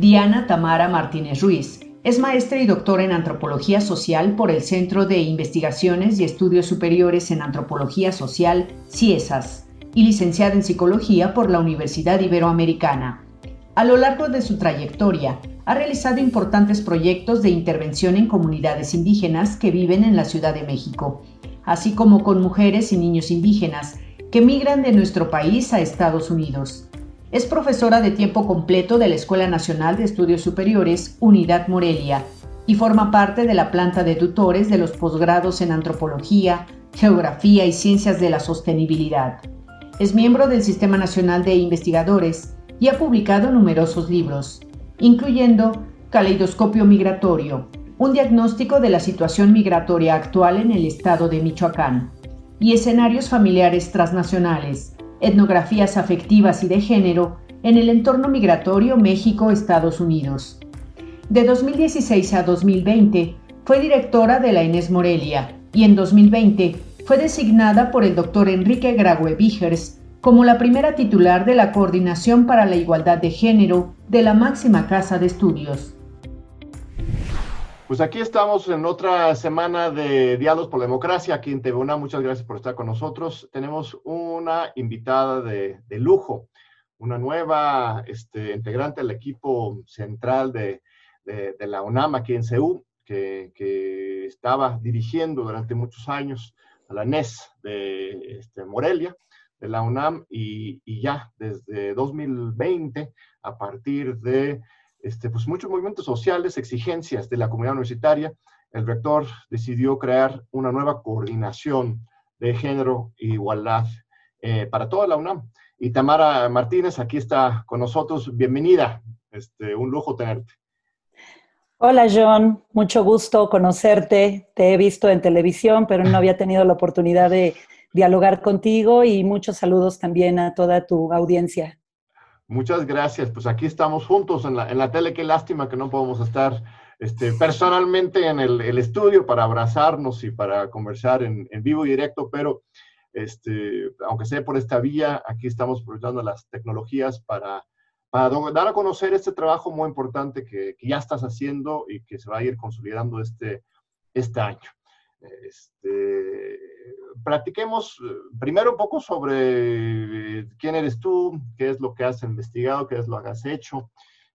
Diana Tamara Martínez Ruiz es maestra y doctora en Antropología Social por el Centro de Investigaciones y Estudios Superiores en Antropología Social, CIESAS, y licenciada en Psicología por la Universidad Iberoamericana. A lo largo de su trayectoria, ha realizado importantes proyectos de intervención en comunidades indígenas que viven en la Ciudad de México, así como con mujeres y niños indígenas que migran de nuestro país a Estados Unidos. Es profesora de tiempo completo de la Escuela Nacional de Estudios Superiores, Unidad Morelia, y forma parte de la planta de tutores de los posgrados en Antropología, Geografía y Ciencias de la Sostenibilidad. Es miembro del Sistema Nacional de Investigadores y ha publicado numerosos libros, incluyendo Caleidoscopio Migratorio, un diagnóstico de la situación migratoria actual en el estado de Michoacán, y escenarios familiares transnacionales, etnografías afectivas y de género en el entorno migratorio México-Estados Unidos. De 2016 a 2020 fue directora de la Inés Morelia y en 2020 fue designada por el doctor Enrique Graue Vigers como la primera titular de la Coordinación para la Igualdad de Género de la máxima casa de estudios. Pues aquí estamos en otra semana de Diálogos por la Democracia, aquí en TV Muchas gracias por estar con nosotros. Tenemos una invitada de, lujo, una nueva este, integrante del equipo central de, la UNAM aquí en CEU, que, estaba dirigiendo durante muchos años a la NES de este, Morelia, de la UNAM, y, y ya desde 2020, a partir de este, pues muchos movimientos sociales, exigencias de la comunidad universitaria, el rector decidió crear una nueva coordinación de género e igualdad eh, para toda la UNAM. Y Tamara Martínez aquí está con nosotros. Bienvenida. Este, un lujo tenerte. Hola John, mucho gusto conocerte. Te he visto en televisión, pero no había tenido la oportunidad de dialogar contigo y muchos saludos también a toda tu audiencia. Muchas gracias. Pues aquí estamos juntos en la, en la tele. Qué lástima que no podemos estar este, personalmente en el, estudio para abrazarnos y para conversar en, vivo y directo, pero este, aunque sea por esta vía, aquí estamos aprovechando las tecnologías para, para dar a conocer este trabajo muy importante que, que, ya estás haciendo y que se va a ir consolidando este, este año. Este, eh, primero un poco sobre eh, quién eres tú, qué es lo que has investigado, qué es lo que has hecho.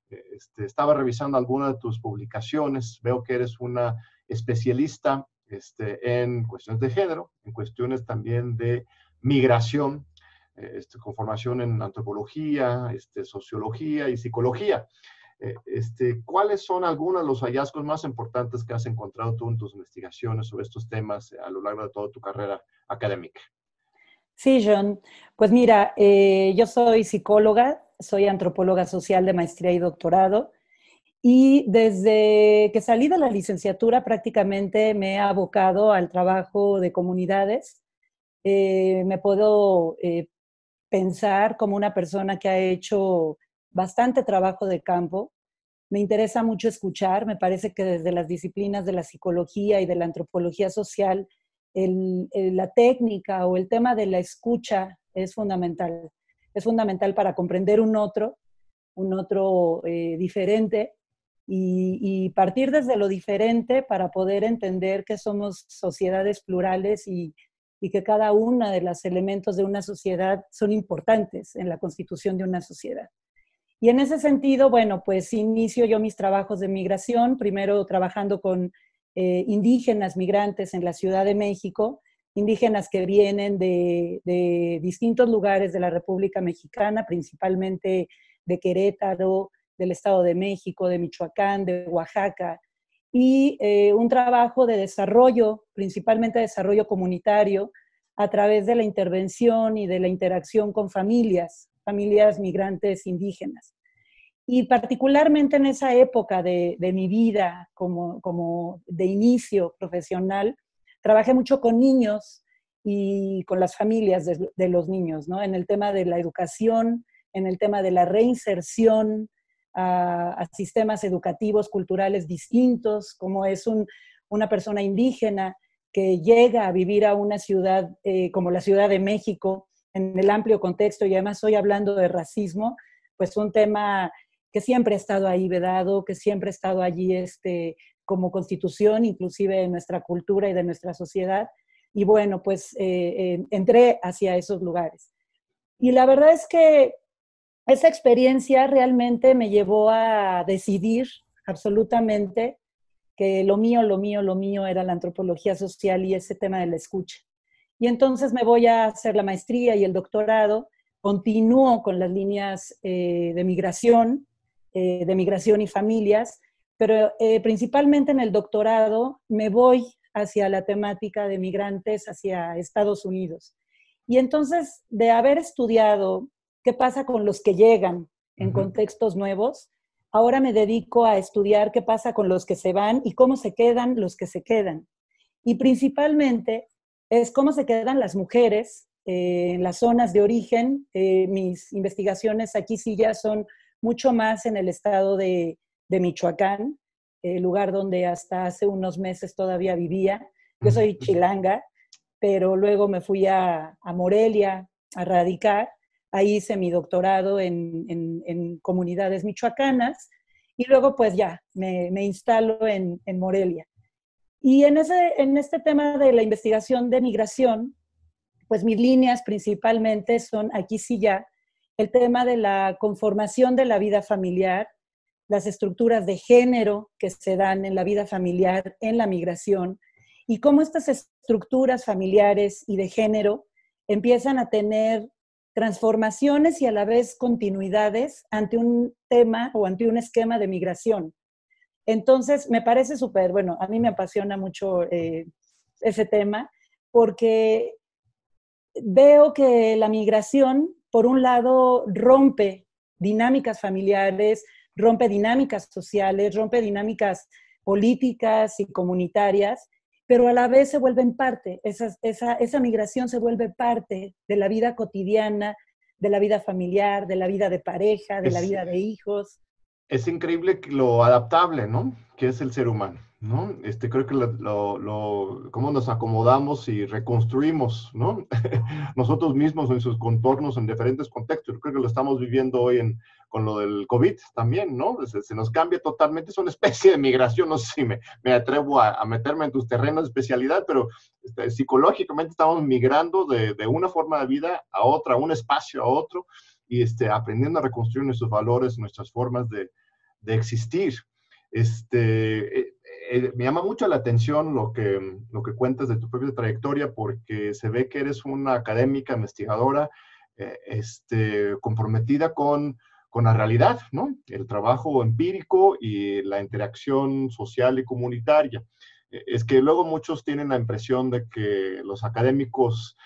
Este, estaba revisando algunas de tus publicaciones, veo que eres una especialista este, en cuestiones de género, en cuestiones también de migración, este, con formación en antropología, este, sociología y psicología. Eh, este, ¿Cuáles son algunos de los hallazgos más importantes que has encontrado tú en tus investigaciones sobre estos temas a lo largo de toda tu carrera académica? Sí, John. Pues mira, eh, yo soy psicóloga, soy antropóloga social de maestría y doctorado. Y desde que salí de la licenciatura prácticamente me he abocado al trabajo de comunidades. Eh, me puedo pensar como una persona que ha hecho bastante trabajo de campo. Me interesa mucho escuchar, me parece que desde las disciplinas de la psicología y de la antropología social, la técnica o el tema de la escucha es fundamental. Es fundamental para comprender un otro, un otro eh, diferente y, partir desde lo diferente para poder entender que somos sociedades plurales y, y que cada uno de los elementos de una sociedad son importantes en la constitución de una sociedad. Y en ese sentido, bueno, pues inicio yo mis trabajos de migración, primero trabajando con eh, indígenas migrantes en la Ciudad de México, indígenas que vienen de, distintos lugares de la República Mexicana, principalmente de Querétaro, del Estado de México, de Michoacán, de Oaxaca, y eh, un trabajo de desarrollo, principalmente desarrollo comunitario, a través de la intervención y de la interacción con familias, familias migrantes indígenas. Y particularmente en esa época de, mi vida como, como, de inicio profesional, trabajé mucho con niños y con las familias de, los niños, ¿no? En el tema de la educación, en el tema de la reinserción a, sistemas educativos, culturales distintos, como es una persona indígena que llega a vivir a una ciudad eh, como la Ciudad de México, en el amplio contexto, y además hoy hablando de racismo, pues un tema que siempre ha estado ahí vedado, que siempre ha estado allí este, como constitución, inclusive de nuestra cultura y de nuestra sociedad. Y bueno, pues eh, eh, entré hacia esos lugares. Y la verdad es que esa experiencia realmente me llevó a decidir absolutamente que lo mío, lo mío, lo mío era la antropología social y ese tema de la escucha. Y entonces me voy a hacer la maestría y el doctorado, continúo con las líneas eh, de migración, eh, de migración y familias, pero eh, principalmente en el doctorado me voy hacia la temática de migrantes hacia Estados Unidos. Y entonces, de haber estudiado qué pasa con los que llegan en contextos nuevos, ahora me dedico a estudiar qué pasa con los que se van y cómo se quedan los que se quedan. Y principalmente es cómo se quedan las mujeres eh, en las zonas de origen. mis investigaciones aquí sí ya son mucho más en el estado de, Michoacán, el lugar donde hasta hace unos meses todavía vivía. Yo soy chilanga, pero luego me fui a, Morelia a radicar. Ahí hice mi doctorado en, comunidades michoacanas y luego pues ya me, instalo en, Morelia. Y en, ese, en este tema de la investigación de migración, pues mis líneas principalmente son aquí sí ya el tema de la conformación de la vida familiar, las estructuras de género que se dan en la vida familiar, en la migración, y cómo estas estructuras familiares y de género empiezan a tener transformaciones y a la vez continuidades ante un tema o ante un esquema de migración. Entonces, me parece súper, bueno, a mí me apasiona mucho eh, ese tema porque veo que la migración por un lado, rompe dinámicas familiares, rompe dinámicas sociales, rompe dinámicas políticas y comunitarias, pero a la vez se vuelven parte, esa, esa, migración se vuelve parte de la vida cotidiana, de la vida familiar, de la vida de pareja, de la vida de hijos. Es increíble lo adaptable, ¿no? Que es el ser humano. ¿no? Este, creo que lo, lo, cómo nos acomodamos y reconstruimos, ¿no? Nosotros mismos en sus contornos en diferentes contextos. Creo que lo estamos viviendo hoy en, con lo del COVID también, ¿no? Se, nos cambia totalmente, es una especie de migración, no sé si me, me atrevo a, meterme en tus terrenos de especialidad, pero este, psicológicamente estamos migrando de, de, una forma de vida a otra, un espacio a otro, y este, aprendiendo a reconstruir nuestros valores, nuestras formas de, de existir. Este, eh, eh, me llama mucho la atención lo que, lo que cuentas de tu propia trayectoria porque se ve que eres una académica, investigadora, eh, este, comprometida con, con la realidad, ¿no? El trabajo empírico y la interacción social y comunitaria. Eh, es que luego muchos tienen la impresión de que los académicos,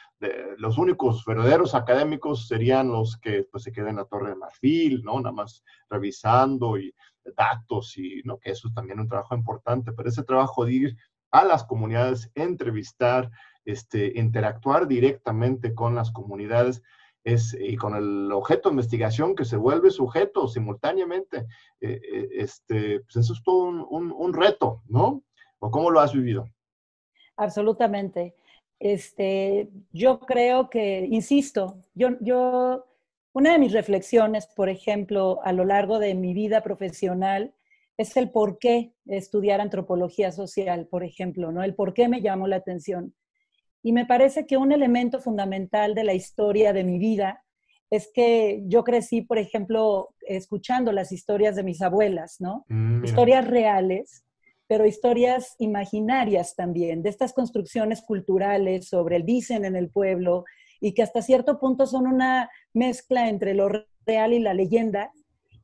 los únicos verdaderos académicos serían los que pues, se quedan en la Torre de Marfil, ¿no? Nada más revisando y datos y ¿no? que eso es también un trabajo importante, pero ese trabajo de ir a las comunidades, entrevistar, este, interactuar directamente con las comunidades es, y con el objeto de investigación que se vuelve sujeto simultáneamente, eh, eh, este, pues eso es todo un, un, reto, ¿no? ¿O cómo lo has vivido? Absolutamente. Este, yo creo que, insisto, yo, yo una de mis reflexiones, por ejemplo, a lo largo de mi vida profesional, es el por qué estudiar antropología social, por ejemplo, ¿no? El por qué me llamó la atención. Y me parece que un elemento fundamental de la historia de mi vida es que yo crecí, por ejemplo, escuchando las historias de mis abuelas, ¿no? Mm, historias reales, pero historias imaginarias también, de estas construcciones culturales sobre el dicen en el pueblo, y que hasta cierto punto son una mezcla entre lo real y la leyenda.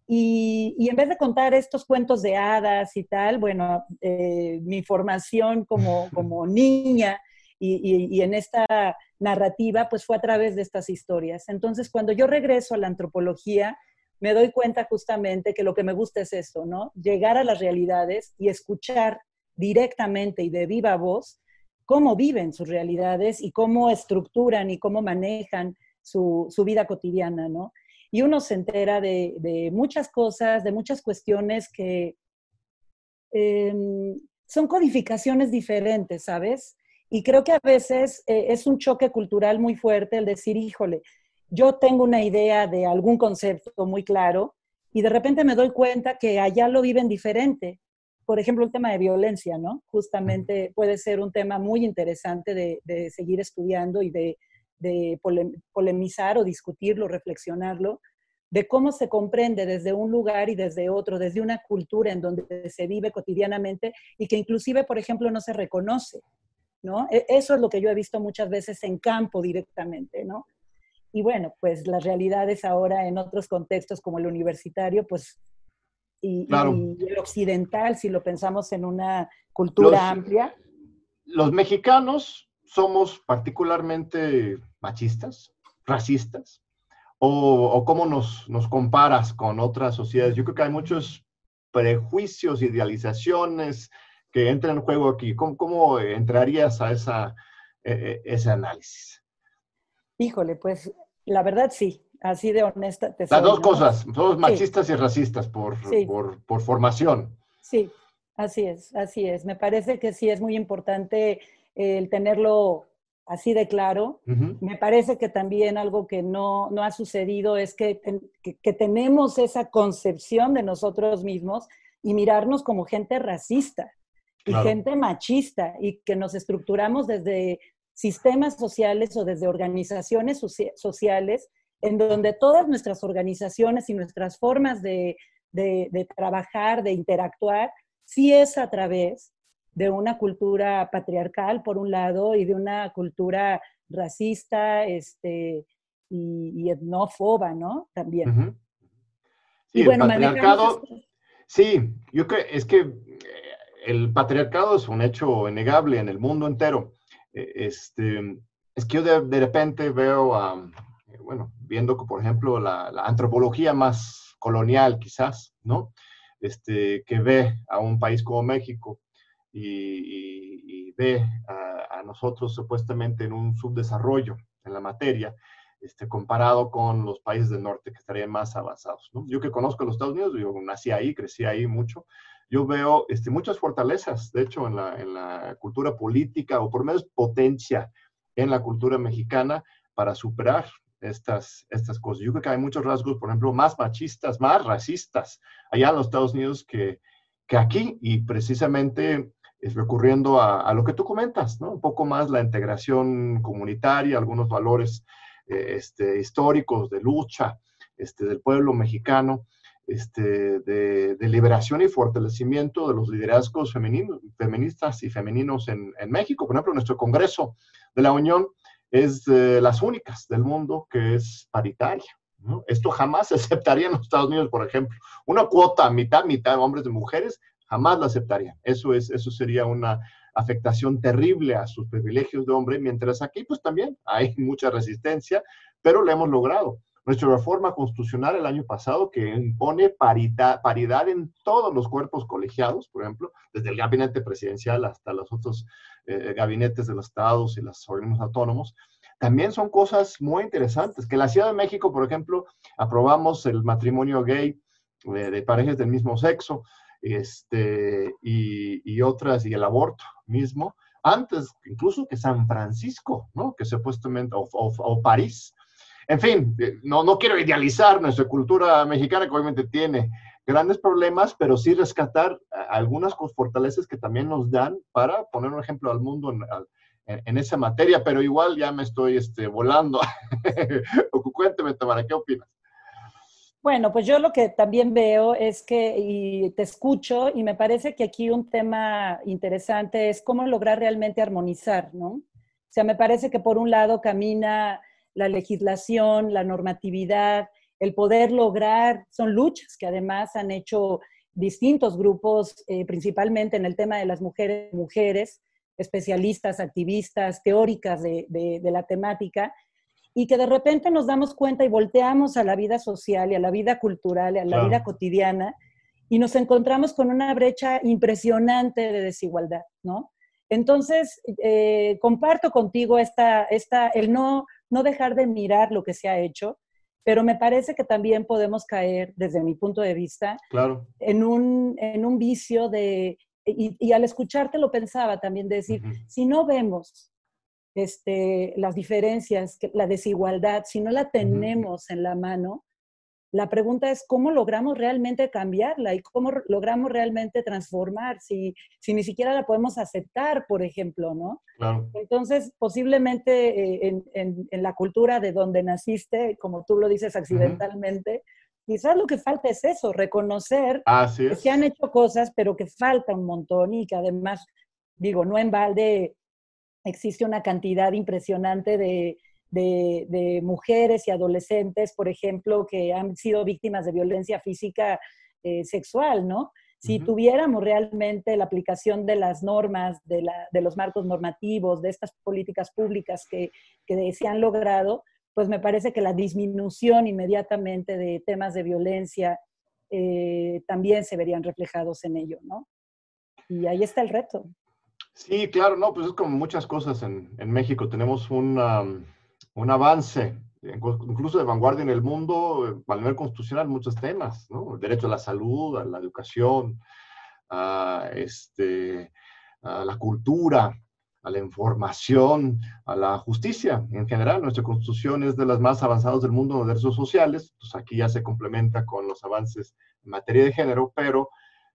Y, en vez de contar estos cuentos de hadas y tal, bueno, eh, mi formación como, como niña y, y, en esta narrativa, pues fue a través de estas historias. Entonces, cuando yo regreso a la antropología, me doy cuenta justamente que lo que me gusta es esto, ¿no? Llegar a las realidades y escuchar directamente y de viva voz cómo viven sus realidades y cómo estructuran y cómo manejan su, vida cotidiana, ¿no? Y uno se entera de, muchas cosas, de muchas cuestiones que em, son codificaciones diferentes, ¿sabes? Y creo que a veces eh, es un choque cultural muy fuerte el decir, híjole, yo tengo una idea de algún concepto muy claro y de repente me doy cuenta que allá lo viven diferente. Por ejemplo, el tema de violencia, ¿no? Justamente puede ser un tema muy interesante de, seguir estudiando y de, de polemizar o discutirlo, reflexionarlo, de cómo se comprende desde un lugar y desde otro, desde una cultura en donde se vive cotidianamente y que inclusive, por ejemplo, no se reconoce, ¿no? E, eso es lo que yo he visto muchas veces en campo directamente, ¿no? Y bueno, pues las realidades ahora en otros contextos como el universitario, pues, y, el occidental, si lo pensamos en una cultura amplia. Los mexicanos somos particularmente machistas, racistas, o, cómo nos, nos, comparas con otras sociedades. Yo creo que hay muchos prejuicios, idealizaciones que entran en juego aquí. ¿Cómo, cómo entrarías a esa, e, e, ese análisis? Híjole, pues la verdad sí, así de honesta. Te Las dos cosas, somos machistas y racistas por, por, por, formación. Sí, así es, así es. Me parece que sí es muy importante el tenerlo así de claro. Me parece que también algo que no, ha sucedido es que, que, tenemos esa concepción de nosotros mismos y mirarnos como gente racista y gente machista y que nos estructuramos desde sistemas sociales o desde organizaciones sociales en donde todas nuestras organizaciones y nuestras formas de, de trabajar, de interactuar, sí es a través de una cultura patriarcal, por un lado, y de una cultura racista este, y, etnófoba, ¿no? También. Sí, el patriarcado, sí, yo creo, es que eh, el patriarcado es un hecho innegable en el mundo entero. E, este, es que yo de, repente veo, a, bueno, viendo que, por ejemplo, la, antropología más colonial, quizás, ¿no? Este, que ve a un país como México y, ve a, nosotros supuestamente en un subdesarrollo en la materia, este, comparado con los países del norte que estarían más avanzados. Yo que conozco los Estados Unidos, yo nací ahí, crecí ahí mucho, yo veo este, muchas fortalezas, de hecho, en la, en la cultura política, o por lo menos potencia en la cultura mexicana para superar estas, estas cosas. Yo creo que hay muchos rasgos, por ejemplo, más machistas, más racistas allá en los Estados Unidos que, que aquí, y precisamente recurriendo a, lo que tú comentas, ¿no? Un poco más la integración comunitaria, algunos valores eh, este, históricos de lucha este, del pueblo mexicano, este, de, liberación y fortalecimiento de los liderazgos feministas y femeninos en, México. Por ejemplo, nuestro Congreso de la Unión es de las únicas del mundo que es paritaria. Esto jamás se aceptaría en los Estados Unidos, por ejemplo. Una cuota mitad, mitad hombres y mujeres jamás lo aceptarían. Eso, es, eso sería una afectación terrible a sus privilegios de hombre, mientras aquí pues también hay mucha resistencia, pero lo hemos logrado. Nuestra reforma constitucional el año pasado que impone paridad, paridad en todos los cuerpos colegiados, por ejemplo, desde el gabinete presidencial hasta los otros eh, gabinetes de los estados y los organismos autónomos, también son cosas muy interesantes. Que la Ciudad de México, por ejemplo, aprobamos el matrimonio gay de, de parejas del mismo sexo, este, y, otras, y el aborto mismo, antes incluso que San Francisco, ¿no? Que supuestamente, o, o, París. En fin, eh, no, no quiero idealizar nuestra cultura mexicana, que obviamente tiene grandes problemas, pero sí rescatar algunas fortalezas que también nos dan para poner un ejemplo al mundo en, en, esa materia, pero igual ya me estoy este, volando. Cuénteme, Tamara, ¿qué opinas? Bueno, pues yo lo que también veo es que, y te escucho, y me parece que aquí un tema interesante es cómo lograr realmente armonizar, ¿no? O sea, me parece que por un lado camina la legislación, la normatividad, el poder lograr, son luchas que además han hecho distintos grupos, eh, principalmente en el tema de las mujeres, mujeres especialistas, activistas, teóricas de, de la temática, y que de repente nos damos cuenta y volteamos a la vida social y a la vida cultural y a la vida cotidiana y nos encontramos con una brecha impresionante de desigualdad, ¿no? Entonces, eh, comparto contigo esta, esta, el no, no dejar de mirar lo que se ha hecho, pero me parece que también podemos caer, desde mi punto de vista, claro. en, un, en un vicio de, y, al escucharte lo pensaba también, de decir, si no vemos este, las diferencias, la desigualdad, si no la tenemos en la mano, La pregunta es cómo logramos realmente cambiarla y cómo logramos realmente transformar, si, si ni siquiera la podemos aceptar, por ejemplo, ¿no? Entonces, posiblemente eh, en, en, la cultura de donde naciste, como tú lo dices accidentalmente, quizás lo que falta es eso, reconocer que se han hecho cosas, pero que falta un montón y que además, digo, no en balde existe una cantidad impresionante de de, mujeres y adolescentes, por ejemplo, que han sido víctimas de violencia física eh, sexual, ¿no? Si tuviéramos realmente la aplicación de las normas, de, los marcos normativos, de estas políticas públicas que, se han logrado, pues me parece que la disminución inmediatamente de temas de violencia eh, también se verían reflejados en ello, ¿no? Y ahí está el reto. Sí, claro, no, pues es como muchas cosas en, en México. Tenemos una, un avance, incluso de vanguardia en el mundo, a nivel constitucional, muchos temas, ¿no? El derecho a la salud, a la educación, a, este, a la cultura, a la información, a la justicia en general. Nuestra constitución es de las más avanzadas del mundo en derechos sociales, pues aquí ya se complementa con los avances en materia de género, pero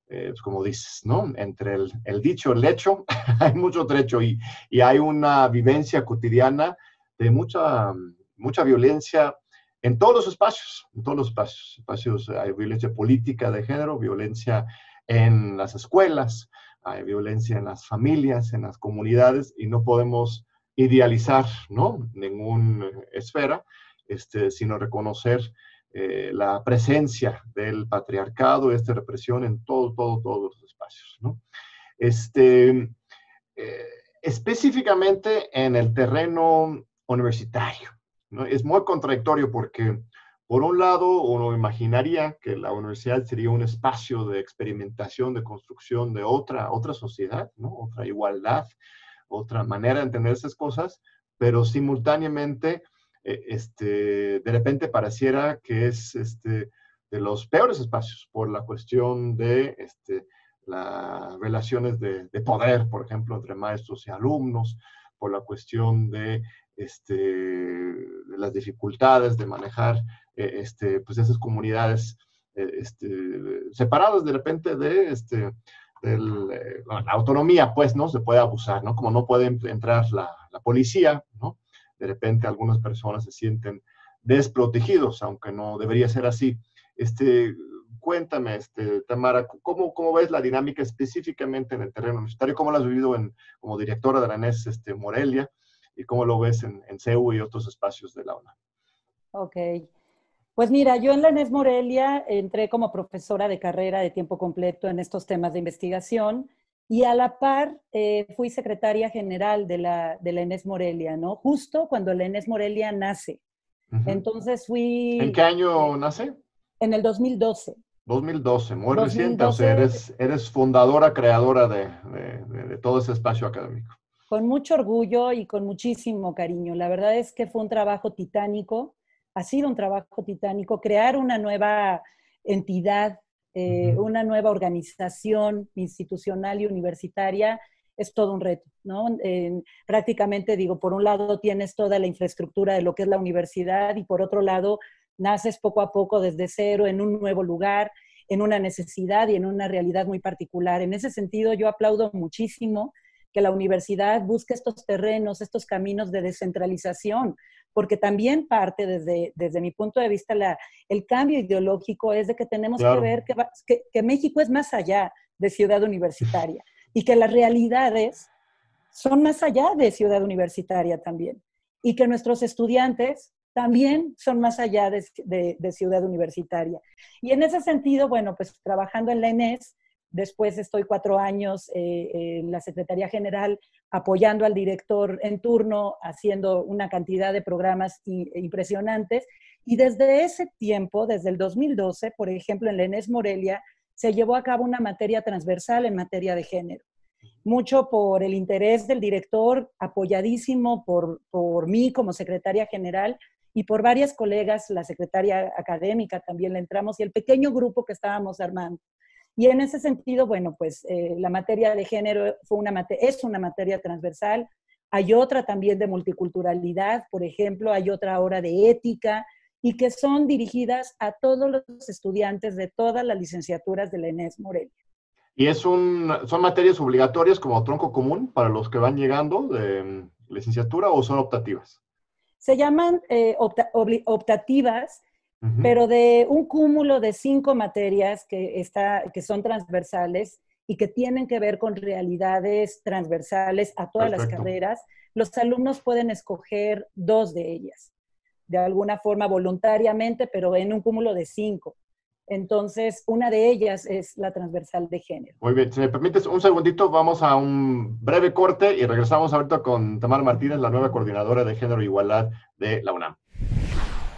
eh, pues como dices, ¿no? Entre el, el dicho, el hecho, hay mucho trecho y, y hay una vivencia cotidiana de mucha, mucha violencia en todos los espacios, en todos los espacios. Hay violencia política de género, violencia en las escuelas, hay violencia en las familias, en las comunidades, y no podemos idealizar ¿no? ninguna esfera, este, sino reconocer eh, la presencia del patriarcado, esta represión en todo, todo, todos los espacios. ¿no? Este, eh, específicamente en el terreno universitario. ¿no? Es muy contradictorio porque, por un lado, uno imaginaría que la universidad sería un espacio de experimentación, de construcción de otra, otra sociedad, ¿no? otra igualdad, otra manera de entender esas cosas, pero simultáneamente, eh, este, de repente pareciera que es este, de los peores espacios por la cuestión de este, las relaciones de, de, poder, por ejemplo, entre maestros y alumnos, por la cuestión de este, las dificultades de manejar eh, este, pues esas comunidades eh, este, separadas de repente de este, eh, la autonomía, pues, ¿no? Se puede abusar, ¿no? Como no puede entrar la, la, policía, ¿no? De repente algunas personas se sienten desprotegidos, aunque no debería ser así. Este, cuéntame, este, Tamara, ¿cómo, ¿cómo ves la dinámica específicamente en el terreno universitario? ¿Cómo la has vivido en, como directora de la NES este, Morelia? Y cómo lo ves en, en CEU y otros espacios de la UNA. Ok. Pues mira, yo en la ENES Morelia entré como profesora de carrera de tiempo completo en estos temas de investigación y a la par eh, fui secretaria general de la, de la ENES Morelia, ¿no? Justo cuando la ENES Morelia nace. Entonces fui... ¿En qué año nace? En el 2012. 2012, muy reciente, o sea, eres, eres fundadora, creadora de, de, de todo ese espacio académico con mucho orgullo y con muchísimo cariño. La verdad es que fue un trabajo titánico, ha sido un trabajo titánico, crear una nueva entidad, eh, una nueva organización institucional y universitaria es todo un reto, ¿no? prácticamente digo, por un lado tienes toda la infraestructura de lo que es la universidad y por otro lado naces poco a poco desde cero en un nuevo lugar, en una necesidad y en una realidad muy particular. En ese sentido, yo aplaudo muchísimo que la universidad busque estos terrenos, estos caminos de descentralización, porque también parte desde, desde mi punto de vista la, el cambio ideológico es de que tenemos que ver que, que, México es más allá de ciudad universitaria y que las realidades son más allá de ciudad universitaria también y que nuestros estudiantes también son más allá de, de, de, ciudad universitaria. Y en ese sentido, bueno, pues trabajando en la ENES, Después estoy cuatro años eh, en la Secretaría General apoyando al director en turno, haciendo una cantidad de programas impresionantes. Y desde ese tiempo, desde el 2012, por ejemplo, en la Morelia, se llevó a cabo una materia transversal en materia de género. Mucho por el interés del director, apoyadísimo por, por mí como secretaria general y por varias colegas, la secretaria académica también le entramos y el pequeño grupo que estábamos armando. Y en ese sentido, bueno, pues eh, la materia de género fue una es una materia transversal. Hay otra también de multiculturalidad, por ejemplo, hay otra hora de ética y que son dirigidas a todos los estudiantes de todas las licenciaturas de la ENES Morelia. ¿Y es un, son materias obligatorias como tronco común para los que van llegando de mm, licenciatura o son optativas? Se llaman eh, optativas, pero de un cúmulo de cinco materias que, está, que son transversales y que tienen que ver con realidades transversales a todas las carreras, los alumnos pueden escoger dos de ellas, de alguna forma voluntariamente, pero en un cúmulo de cinco. Entonces, una de ellas es la transversal de género. Muy bien, si me permites un segundito, vamos a un breve corte y regresamos ahorita con Tamara Martínez, la nueva coordinadora de género e igualdad de la UNAM.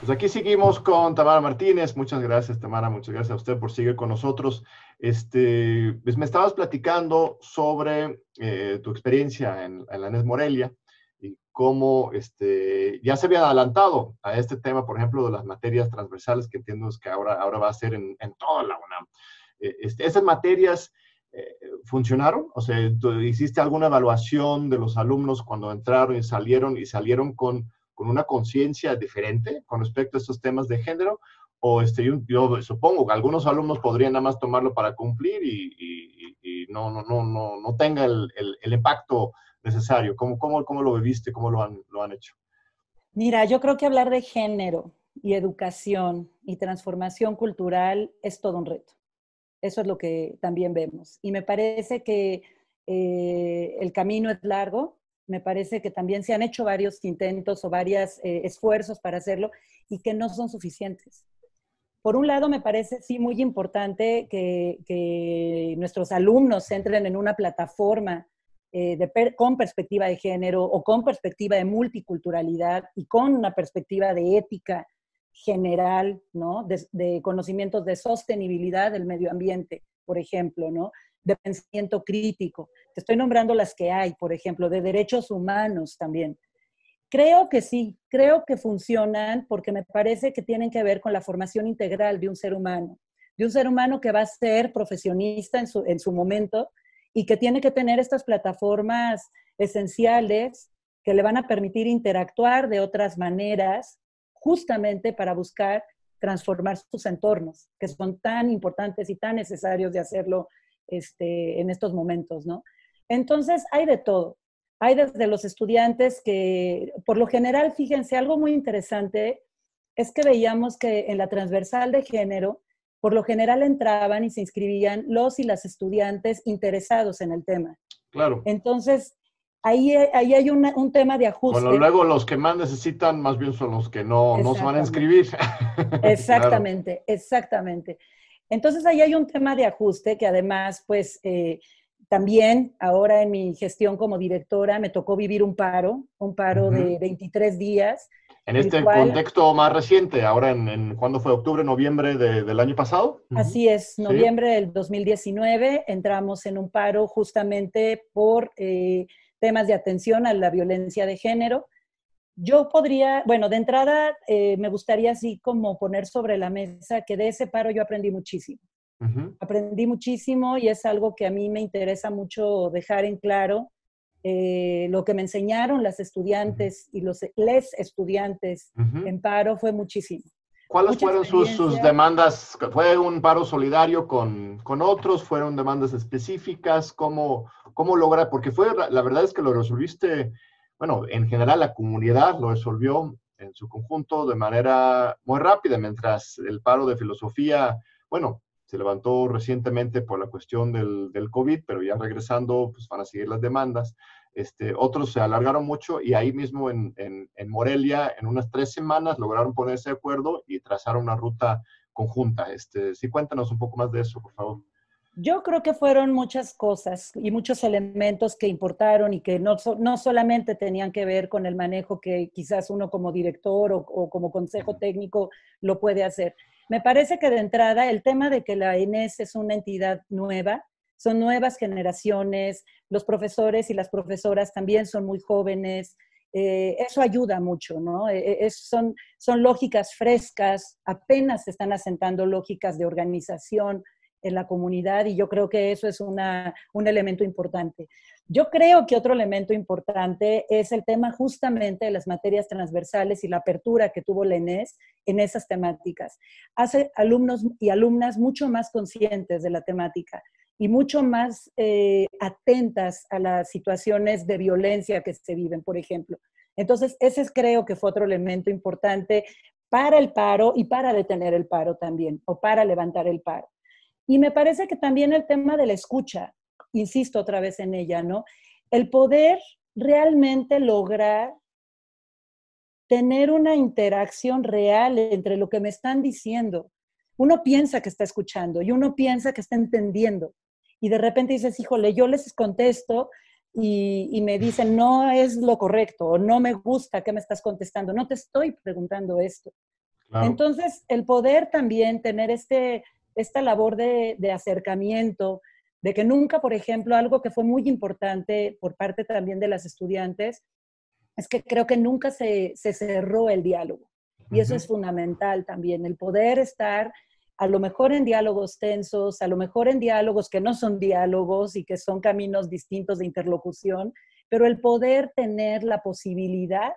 Pues aquí seguimos con Tamara Martínez. Muchas gracias, Tamara. Muchas gracias a usted por seguir con nosotros. Este, pues me estabas platicando sobre eh, tu experiencia en, en la NES Morelia y cómo este, ya se había adelantado a este tema, por ejemplo, de las materias transversales, que entiendo que ahora, ahora va a ser en, en toda la UNAM. Eh, este, ¿Esas materias eh, funcionaron? O sea, ¿tú ¿hiciste alguna evaluación de los alumnos cuando entraron y salieron y salieron con con una conciencia diferente con respecto a estos temas de género? O este, yo, supongo que algunos alumnos podrían nada más tomarlo para cumplir y, y, no, no, no, no, no tenga el, el, impacto necesario. ¿Cómo, cómo, cómo lo viviste? ¿Cómo lo han, lo han hecho? Mira, yo creo que hablar de género y educación y transformación cultural es todo un reto. Eso es lo que también vemos. Y me parece que eh, el camino es largo, me parece que también se han hecho varios intentos o varios eh, esfuerzos para hacerlo y que no son suficientes. Por un lado, me parece sí muy importante que, nuestros alumnos entren en una plataforma eh, con perspectiva de género o con perspectiva de multiculturalidad y con una perspectiva de ética general, ¿no? De, de, conocimientos de sostenibilidad del medio ambiente, por ejemplo, ¿no? De pensamiento crítico. Te estoy nombrando las que hay, por ejemplo, de derechos humanos también. Creo que sí, creo que funcionan porque me parece que tienen que ver con la formación integral de un ser humano, de un ser humano que va a ser profesionista en su, en su momento y que tiene que tener estas plataformas esenciales que le van a permitir interactuar de otras maneras, justamente para buscar transformar sus entornos, que son tan importantes y tan necesarios de hacerlo este, en estos momentos, ¿no? Entonces, hay de todo. Hay desde los estudiantes que, por lo general, fíjense, algo muy interesante es que veíamos que en la transversal de género, por lo general entraban y se inscribían los y las estudiantes interesados en el tema. Claro. Entonces, ahí, ahí hay un tema de ajuste. Bueno, luego los que más necesitan más bien son los que no, no se van a inscribir. Exactamente, exactamente. Entonces ahí hay un tema de ajuste que además, pues, eh, también ahora en mi gestión como directora me tocó vivir un paro, un paro de 23 días. En este contexto más reciente, ahora en, en ¿cuándo fue? ¿Octubre, noviembre del año pasado? Así es, noviembre del 2019 entramos en un paro justamente por eh, temas de atención a la violencia de género. Yo podría, bueno, de entrada eh, me gustaría así como poner sobre la mesa que de ese paro yo aprendí muchísimo. Aprendí muchísimo y es algo que a mí me interesa mucho dejar en claro. Eh, lo que me enseñaron las estudiantes y los les estudiantes en paro fue muchísimo. ¿Cuáles fueron sus, demandas? ¿Fue un paro solidario con, con, otros? ¿Fueron demandas específicas? ¿Cómo, cómo logra? Porque fue, la verdad es que lo resolviste, bueno, en general la comunidad lo resolvió en su conjunto de manera muy rápida, mientras el paro de filosofía, bueno, se levantó recientemente por la cuestión del, del, COVID, pero ya regresando, pues van a seguir las demandas. Este, otros se alargaron mucho y ahí mismo en, en, en, Morelia, en unas tres semanas, lograron ponerse de acuerdo y trazaron una ruta conjunta. Este, sí, cuéntanos un poco más de eso, por favor. Yo creo que fueron muchas cosas y muchos elementos que importaron y que no, no solamente tenían que ver con el manejo que quizás uno como director o, o como consejo técnico lo puede hacer me parece que de entrada el tema de que la ENES es una entidad nueva, son nuevas generaciones, los profesores y las profesoras también son muy jóvenes, eh, eso ayuda mucho, ¿no? Eh, eh, son, son lógicas frescas, apenas se están asentando lógicas de organización en la comunidad y yo creo que eso es una, un elemento importante. Yo creo que otro elemento importante es el tema justamente de las materias transversales y la apertura que tuvo la ENES en esas temáticas. Hace alumnos y alumnas mucho más conscientes de la temática y mucho más eh, atentas a las situaciones de violencia que se viven, por ejemplo. Entonces, ese creo que fue otro elemento importante para el paro y para detener el paro también, o para levantar el paro. Y me parece que también el tema de la escucha, insisto otra vez en ella, ¿no? El poder realmente lograr tener una interacción real entre lo que me están diciendo. Uno piensa que está escuchando y uno piensa que está entendiendo. Y de repente dices, híjole, yo les contesto y, me dicen, no es lo correcto o no me gusta que me estás contestando, no te estoy preguntando esto. Entonces, el poder también tener este, esta labor de, acercamiento, de que nunca, por ejemplo, algo que fue muy importante por parte también de las estudiantes, es que creo que nunca se, cerró el diálogo. Y eso es fundamental también, el poder estar a lo mejor en diálogos tensos, a lo mejor en diálogos que no son diálogos y que son caminos distintos de interlocución, pero el poder tener la posibilidad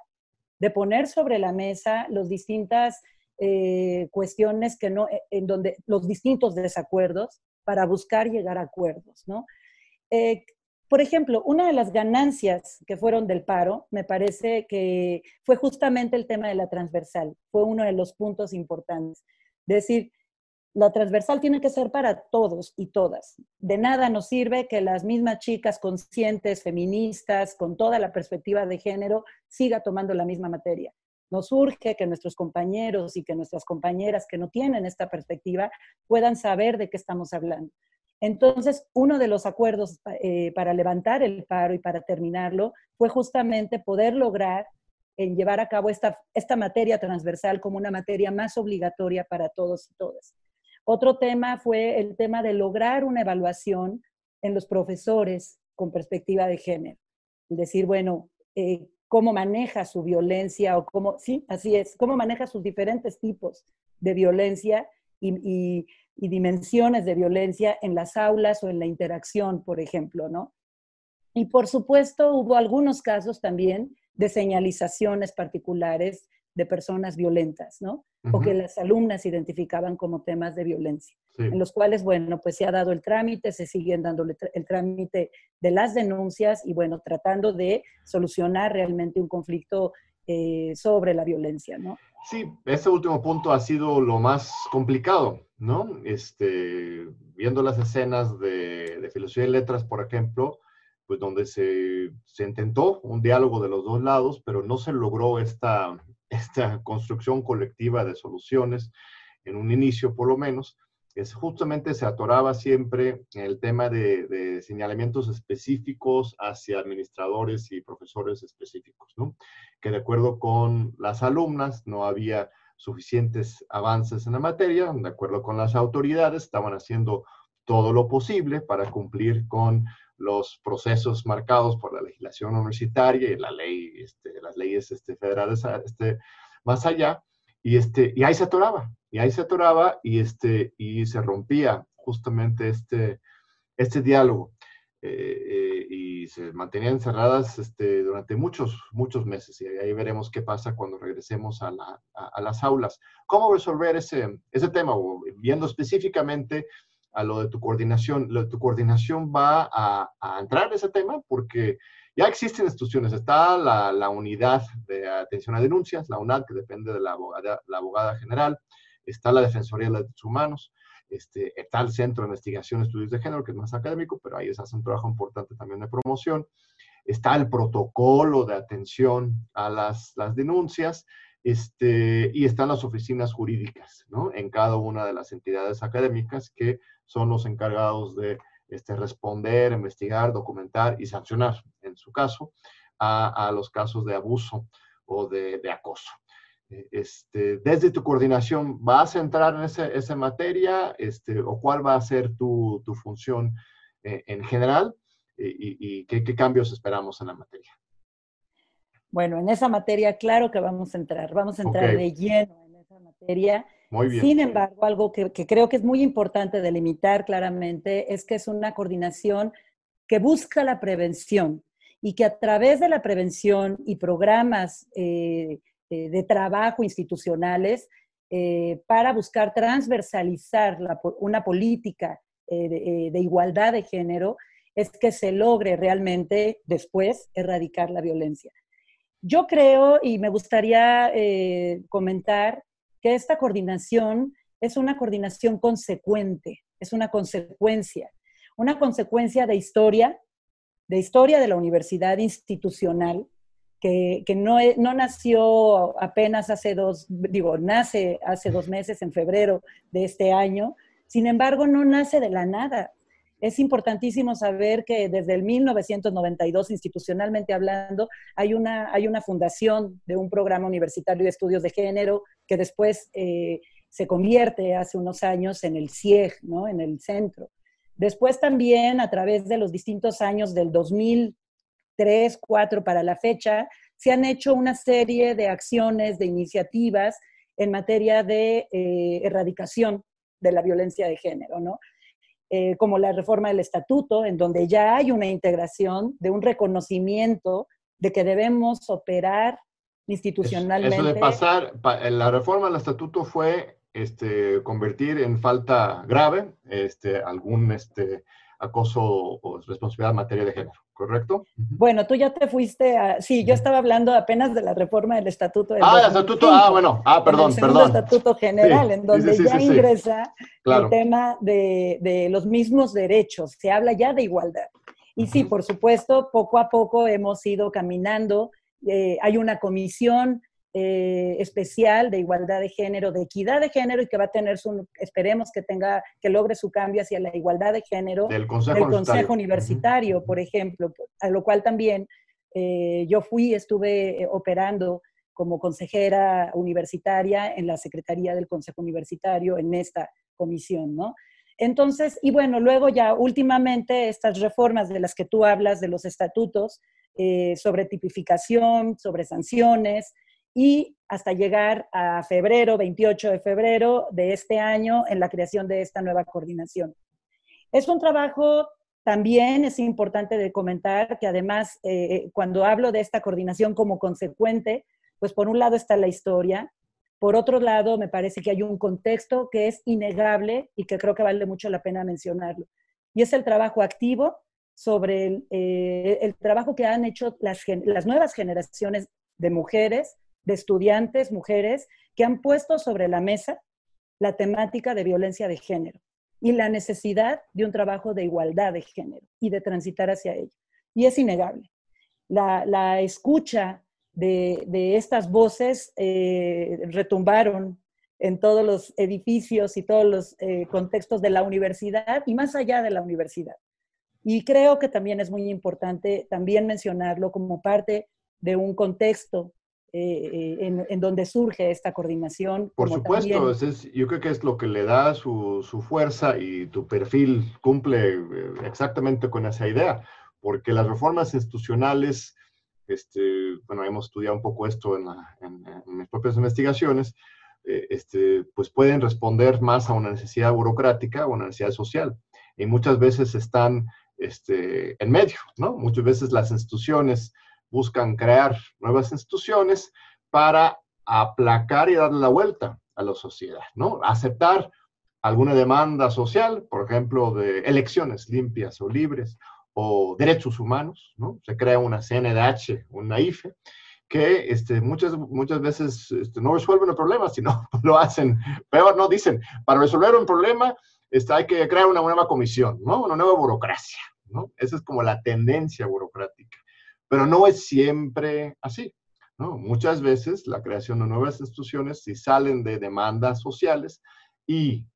de poner sobre la mesa las distintas eh, cuestiones que no, eh, en donde los distintos desacuerdos para buscar llegar a acuerdos, ¿no? Eh, por ejemplo, una de las ganancias que fueron del paro, me parece que fue justamente el tema de la transversal, fue uno de los puntos importantes. Decir, la transversal tiene que ser para todos y todas. De nada nos sirve que las mismas chicas conscientes, feministas, con toda la perspectiva de género, siga tomando la misma materia. Nos urge que nuestros compañeros y que nuestras compañeras que no tienen esta perspectiva puedan saber de qué estamos hablando. Entonces, uno de los acuerdos eh, para levantar el paro y para terminarlo fue justamente poder lograr en llevar a cabo esta, esta materia transversal como una materia más obligatoria para todos y todas. Otro tema fue el tema de lograr una evaluación en los profesores con perspectiva de género. Decir, bueno, eh, cómo maneja su violencia o cómo, sí, así es, cómo maneja sus diferentes tipos de violencia y, y, dimensiones de violencia en las aulas o en la interacción, por ejemplo, ¿no? Y por supuesto hubo algunos casos también de señalizaciones particulares de personas violentas, ¿no? O que las alumnas identificaban como temas de violencia, en los cuales, bueno, pues se ha dado el trámite, se siguen dando el trámite de las denuncias y, bueno, tratando de solucionar realmente un conflicto eh, sobre la violencia, ¿no? Sí, ese último punto ha sido lo más complicado, ¿no? Este, viendo las escenas de, de filosofía y letras, por ejemplo, pues donde se, se, intentó un diálogo de los dos lados, pero no se logró esta, esta construcción colectiva de soluciones, en un inicio por lo menos, es justamente se atoraba siempre el tema de, señalamientos específicos hacia administradores y profesores específicos, ¿no? Que de acuerdo con las alumnas no había suficientes avances en la materia, de acuerdo con las autoridades estaban haciendo todo lo posible para cumplir con los procesos marcados por la legislación universitaria y la ley, este, las leyes este, federales este, más allá, y, ahí se atoraba, y ahí se atoraba y, se rompía justamente este, diálogo. Eh, eh, y se mantenían encerradas este, durante muchos, muchos meses. Y ahí veremos qué pasa cuando regresemos a, la, a, las aulas. ¿Cómo resolver ese, ese tema? Viendo específicamente a lo de tu coordinación. Lo de tu coordinación va a, entrar en ese tema porque ya existen instituciones. Está la, unidad de atención a denuncias, la UNAD, que depende de la abogada, general. Está la Defensoría de los Derechos Humanos. Este, está el Centro de Investigación y Estudios de Género, que es más académico, pero ahí se hace un trabajo importante también de promoción. Está el protocolo de atención a las denuncias. Este, y están las oficinas jurídicas, ¿no? En cada una de las entidades académicas que son los encargados de este, responder, investigar, documentar y sancionar, en su caso, a, los casos de abuso o de, acoso. Eh, este, desde tu coordinación, ¿vas a entrar en esa materia o cuál va a ser tu, función eh, en general y, qué, cambios esperamos en la materia? Bueno, en esa materia, claro que vamos a entrar, vamos a entrar de lleno en esa materia Muy bien. Sin embargo, algo que, que, creo que es muy importante delimitar claramente es que es una coordinación que busca la prevención y que a través de la prevención y programas eh, eh, de trabajo institucionales eh, para buscar transversalizar la, una política de, de igualdad de género, es que se logre realmente después erradicar la violencia. Yo creo, y me gustaría comentar, que esta coordinación es una coordinación consecuente, es una consecuencia, una consecuencia de historia, de historia de la universidad institucional, que, no, no, nació apenas hace dos, digo, nace hace dos meses, en febrero de este año, sin embargo, no nace de la nada. Es importantísimo saber que desde el 1992, institucionalmente hablando, hay una, hay una fundación de un programa universitario de estudios de género que después eh, se convierte hace unos años en el CIEG, ¿no? en el centro. Después también, a través de los distintos años del 2003, 2004 para la fecha, se han hecho una serie de acciones, de iniciativas en materia de eh, erradicación de la violencia de género, ¿no? Eh, como la reforma del estatuto, en donde ya hay una integración de un reconocimiento de que debemos operar institucionalmente. Eso de pasar, la reforma del estatuto fue este, convertir en falta grave este, algún este, acoso o responsabilidad en materia de género, ¿correcto? Bueno, tú ya te fuiste a... Sí, yo estaba hablando apenas de la reforma del Estatuto. ah, el Estatuto, ah, bueno, ah, perdón, el perdón. Estatuto General, en donde ya ingresa el tema de, de, los mismos derechos, se habla ya de igualdad. Y sí, por supuesto, poco a poco hemos ido caminando, eh, hay una comisión eh, especial de igualdad de género, de equidad de género y que va a tener su, esperemos que tenga, que logre su cambio hacia la igualdad de género del Consejo, Universitario, por ejemplo, a lo cual también eh, yo fui, estuve eh, operando como consejera universitaria en la Secretaría del Consejo Universitario en esta comisión, ¿no? Entonces, y bueno, luego ya últimamente estas reformas de las que tú hablas, de los estatutos, sobre tipificación, sobre sanciones, y hasta llegar a febrero, 28 de febrero de este año, en la creación de esta nueva coordinación. Es un trabajo, también es importante de comentar que además, eh, cuando hablo de esta coordinación como consecuente, pues por un lado está la historia, por otro lado me parece que hay un contexto que es innegable y que creo que vale mucho la pena mencionarlo, y es el trabajo activo sobre el, eh, el trabajo que han hecho las, las nuevas generaciones de mujeres, de estudiantes, mujeres, que han puesto sobre la mesa la temática de violencia de género y la necesidad de un trabajo de igualdad de género y de transitar hacia ello. Y es innegable. La, escucha de, estas voces eh, retumbaron en todos los edificios y todos los eh, contextos de la universidad y más allá de la universidad. Y creo que también es muy importante también mencionarlo como parte de un contexto eh, eh, en, donde surge esta coordinación. Por supuesto, yo creo que es lo que le da su, su, fuerza y tu perfil cumple eh, exactamente con esa idea, porque las reformas institucionales, este, bueno, hemos estudiado un poco esto en, en, mis propias investigaciones, este, pues pueden responder más a una necesidad burocrática o una necesidad social. Y muchas veces están este, en medio, ¿no? Muchas veces las instituciones buscan crear nuevas instituciones para aplacar y darle la vuelta a la sociedad, ¿no? Aceptar alguna demanda social, por ejemplo, de elecciones limpias o libres o derechos humanos, ¿no? Se crea una CNDH, una IFE, que este, muchas, muchas veces este, no resuelven el problema, sino lo hacen peor, ¿no? Dicen, para resolver un problema este, hay que crear una nueva comisión, ¿no? Una nueva burocracia, ¿no? Esa es como la tendencia burocrática. Pero no es siempre así. ¿no? Muchas veces la creación de nuevas instituciones, si salen de demandas sociales y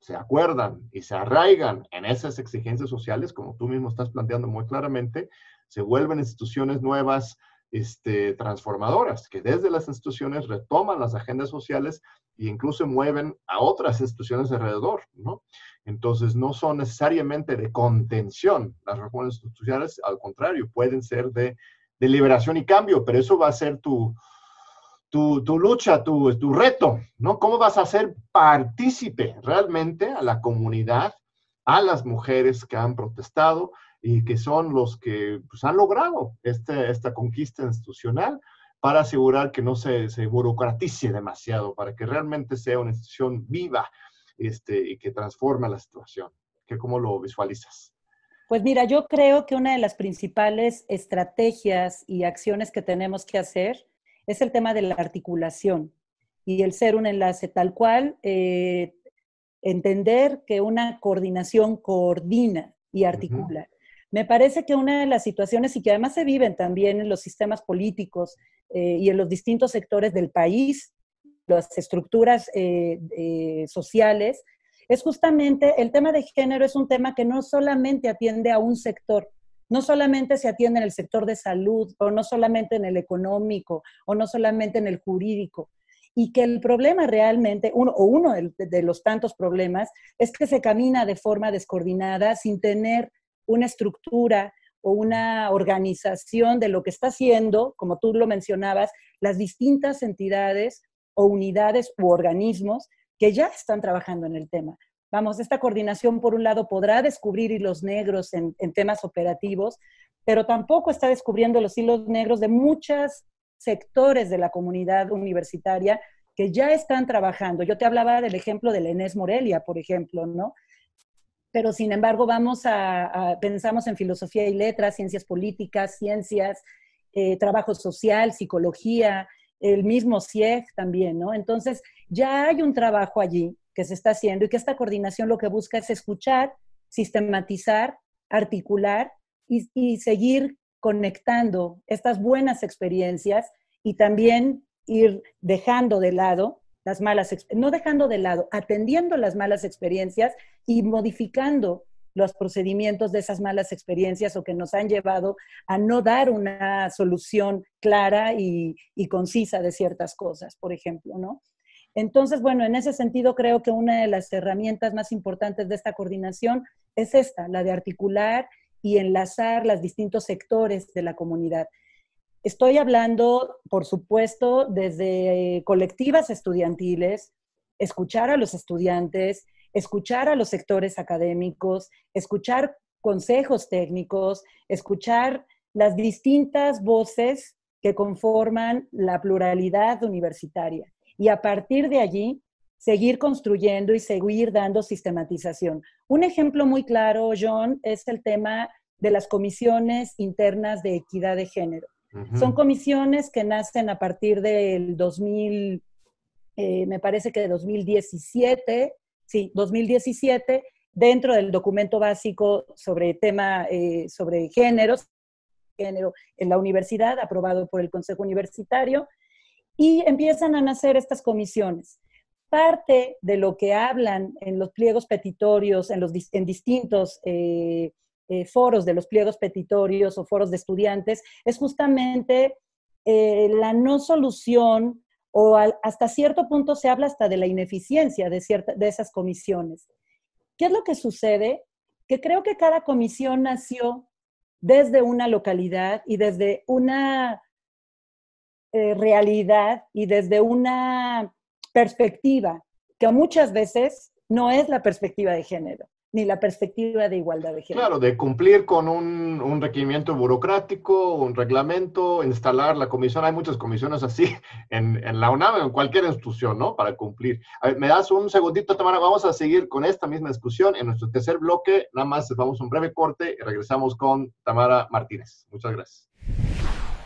se acuerdan y se arraigan en esas exigencias sociales, como tú mismo estás planteando muy claramente, se vuelven instituciones nuevas, este, transformadoras, que desde las instituciones retoman las agendas sociales e incluso mueven a otras instituciones alrededor, ¿no? Entonces, no son necesariamente de contención las reformas institucionales, al contrario, pueden ser de, de liberación y cambio, pero eso va a ser tu, tu, lucha, tu, tu reto, ¿no? ¿Cómo vas a ser partícipe realmente a la comunidad, a las mujeres que han protestado y que son los que pues, han logrado este, esta conquista institucional para asegurar que no se, se, burocratice demasiado, para que realmente sea una institución viva este, y que transforme la situación? ¿Qué, ¿Cómo lo visualizas? Pues mira, yo creo que una de las principales estrategias y acciones que tenemos que hacer es el tema de la articulación y el ser un enlace tal cual, eh, entender que una coordinación coordina y articula. Me parece que una de las situaciones, y que además se viven también en los sistemas políticos eh, y en los distintos sectores del país, las estructuras eh, sociales, es justamente el tema de género es un tema que no solamente atiende a un sector, no solamente se atiende en el sector de salud, o no solamente en el económico, o no solamente en el jurídico, y que el problema realmente, uno, o uno de, los tantos problemas, es que se camina de forma descoordinada sin tener una estructura o una organización de lo que está haciendo, como tú lo mencionabas, las distintas entidades o unidades u organismos que ya están trabajando en el tema. Vamos, esta coordinación, por un lado, podrá descubrir hilos negros en, temas operativos, pero tampoco está descubriendo los hilos negros de muchos sectores de la comunidad universitaria que ya están trabajando. Yo te hablaba del ejemplo de la Inés Morelia, por ejemplo, ¿no? Pero sin embargo, vamos a, pensamos en filosofía y letras, ciencias políticas, ciencias, eh, trabajo social, psicología, el mismo CIEG también, ¿no? Entonces, ya hay un trabajo allí que se está haciendo y que esta coordinación lo que busca es escuchar, sistematizar, articular y, seguir conectando estas buenas experiencias y también ir dejando de lado las malas, no dejando de lado, atendiendo las malas experiencias y modificando los procedimientos de esas malas experiencias o que nos han llevado a no dar una solución clara y, concisa de ciertas cosas, por ejemplo, ¿no? Entonces, bueno, en ese sentido creo que una de las herramientas más importantes de esta coordinación es esta, la de articular y enlazar los distintos sectores de la comunidad. Estoy hablando, por supuesto, desde colectivas estudiantiles, escuchar a los estudiantes, escuchar a los sectores académicos, escuchar consejos técnicos, escuchar las distintas voces que conforman la pluralidad universitaria y a partir de allí seguir construyendo y seguir dando sistematización. Un ejemplo muy claro, John, es el tema de las comisiones internas de equidad de género. Son comisiones que nacen a partir del 2000, eh, me parece que de 2017, sí, 2017, dentro del documento básico sobre tema, eh, sobre géneros, género en la universidad, aprobado por el Consejo Universitario, y empiezan a nacer estas comisiones. Parte de lo que hablan en los pliegos petitorios, en, los, en distintos eh, eh, foros de los pliegos petitorios o foros de estudiantes, es justamente la no solución o hasta cierto punto se habla hasta de la ineficiencia de, cierta, de esas comisiones. ¿Qué es lo que sucede? Que creo que cada comisión nació desde una localidad y desde una eh, realidad y desde una perspectiva que muchas veces no es la perspectiva de género, ni la perspectiva de igualdad de género. Claro, de cumplir con un, un requerimiento burocrático, un reglamento, instalar la comisión. Hay muchas comisiones así en, en la UNAM, en cualquier institución, ¿no? Para cumplir. A ver, me das un segundito, Tamara. Vamos a seguir con esta misma discusión en nuestro tercer bloque. Nada más vamos a un breve corte y regresamos con Tamara Martínez. Muchas gracias.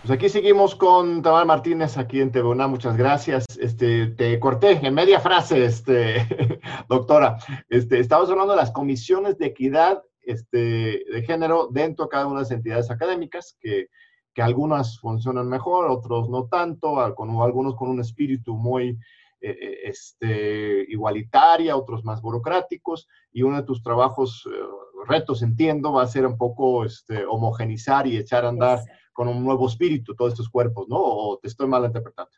Pues aquí seguimos con Tamara Martínez, aquí en TVUNA, muchas gracias. Este, te corté en media frase, este, doctora. Este, estamos hablando de las comisiones de equidad este, de género dentro de cada una de las entidades académicas, que, algunas funcionan mejor, otros no tanto, algunos con un espíritu muy eh, eh, este, igualitaria, otros más burocráticos, y uno de tus trabajos, eh, retos, entiendo, va a ser un poco este, homogenizar y echar a andar con un nuevo espíritu todos estos cuerpos, ¿no? ¿O te estoy mal interpretando?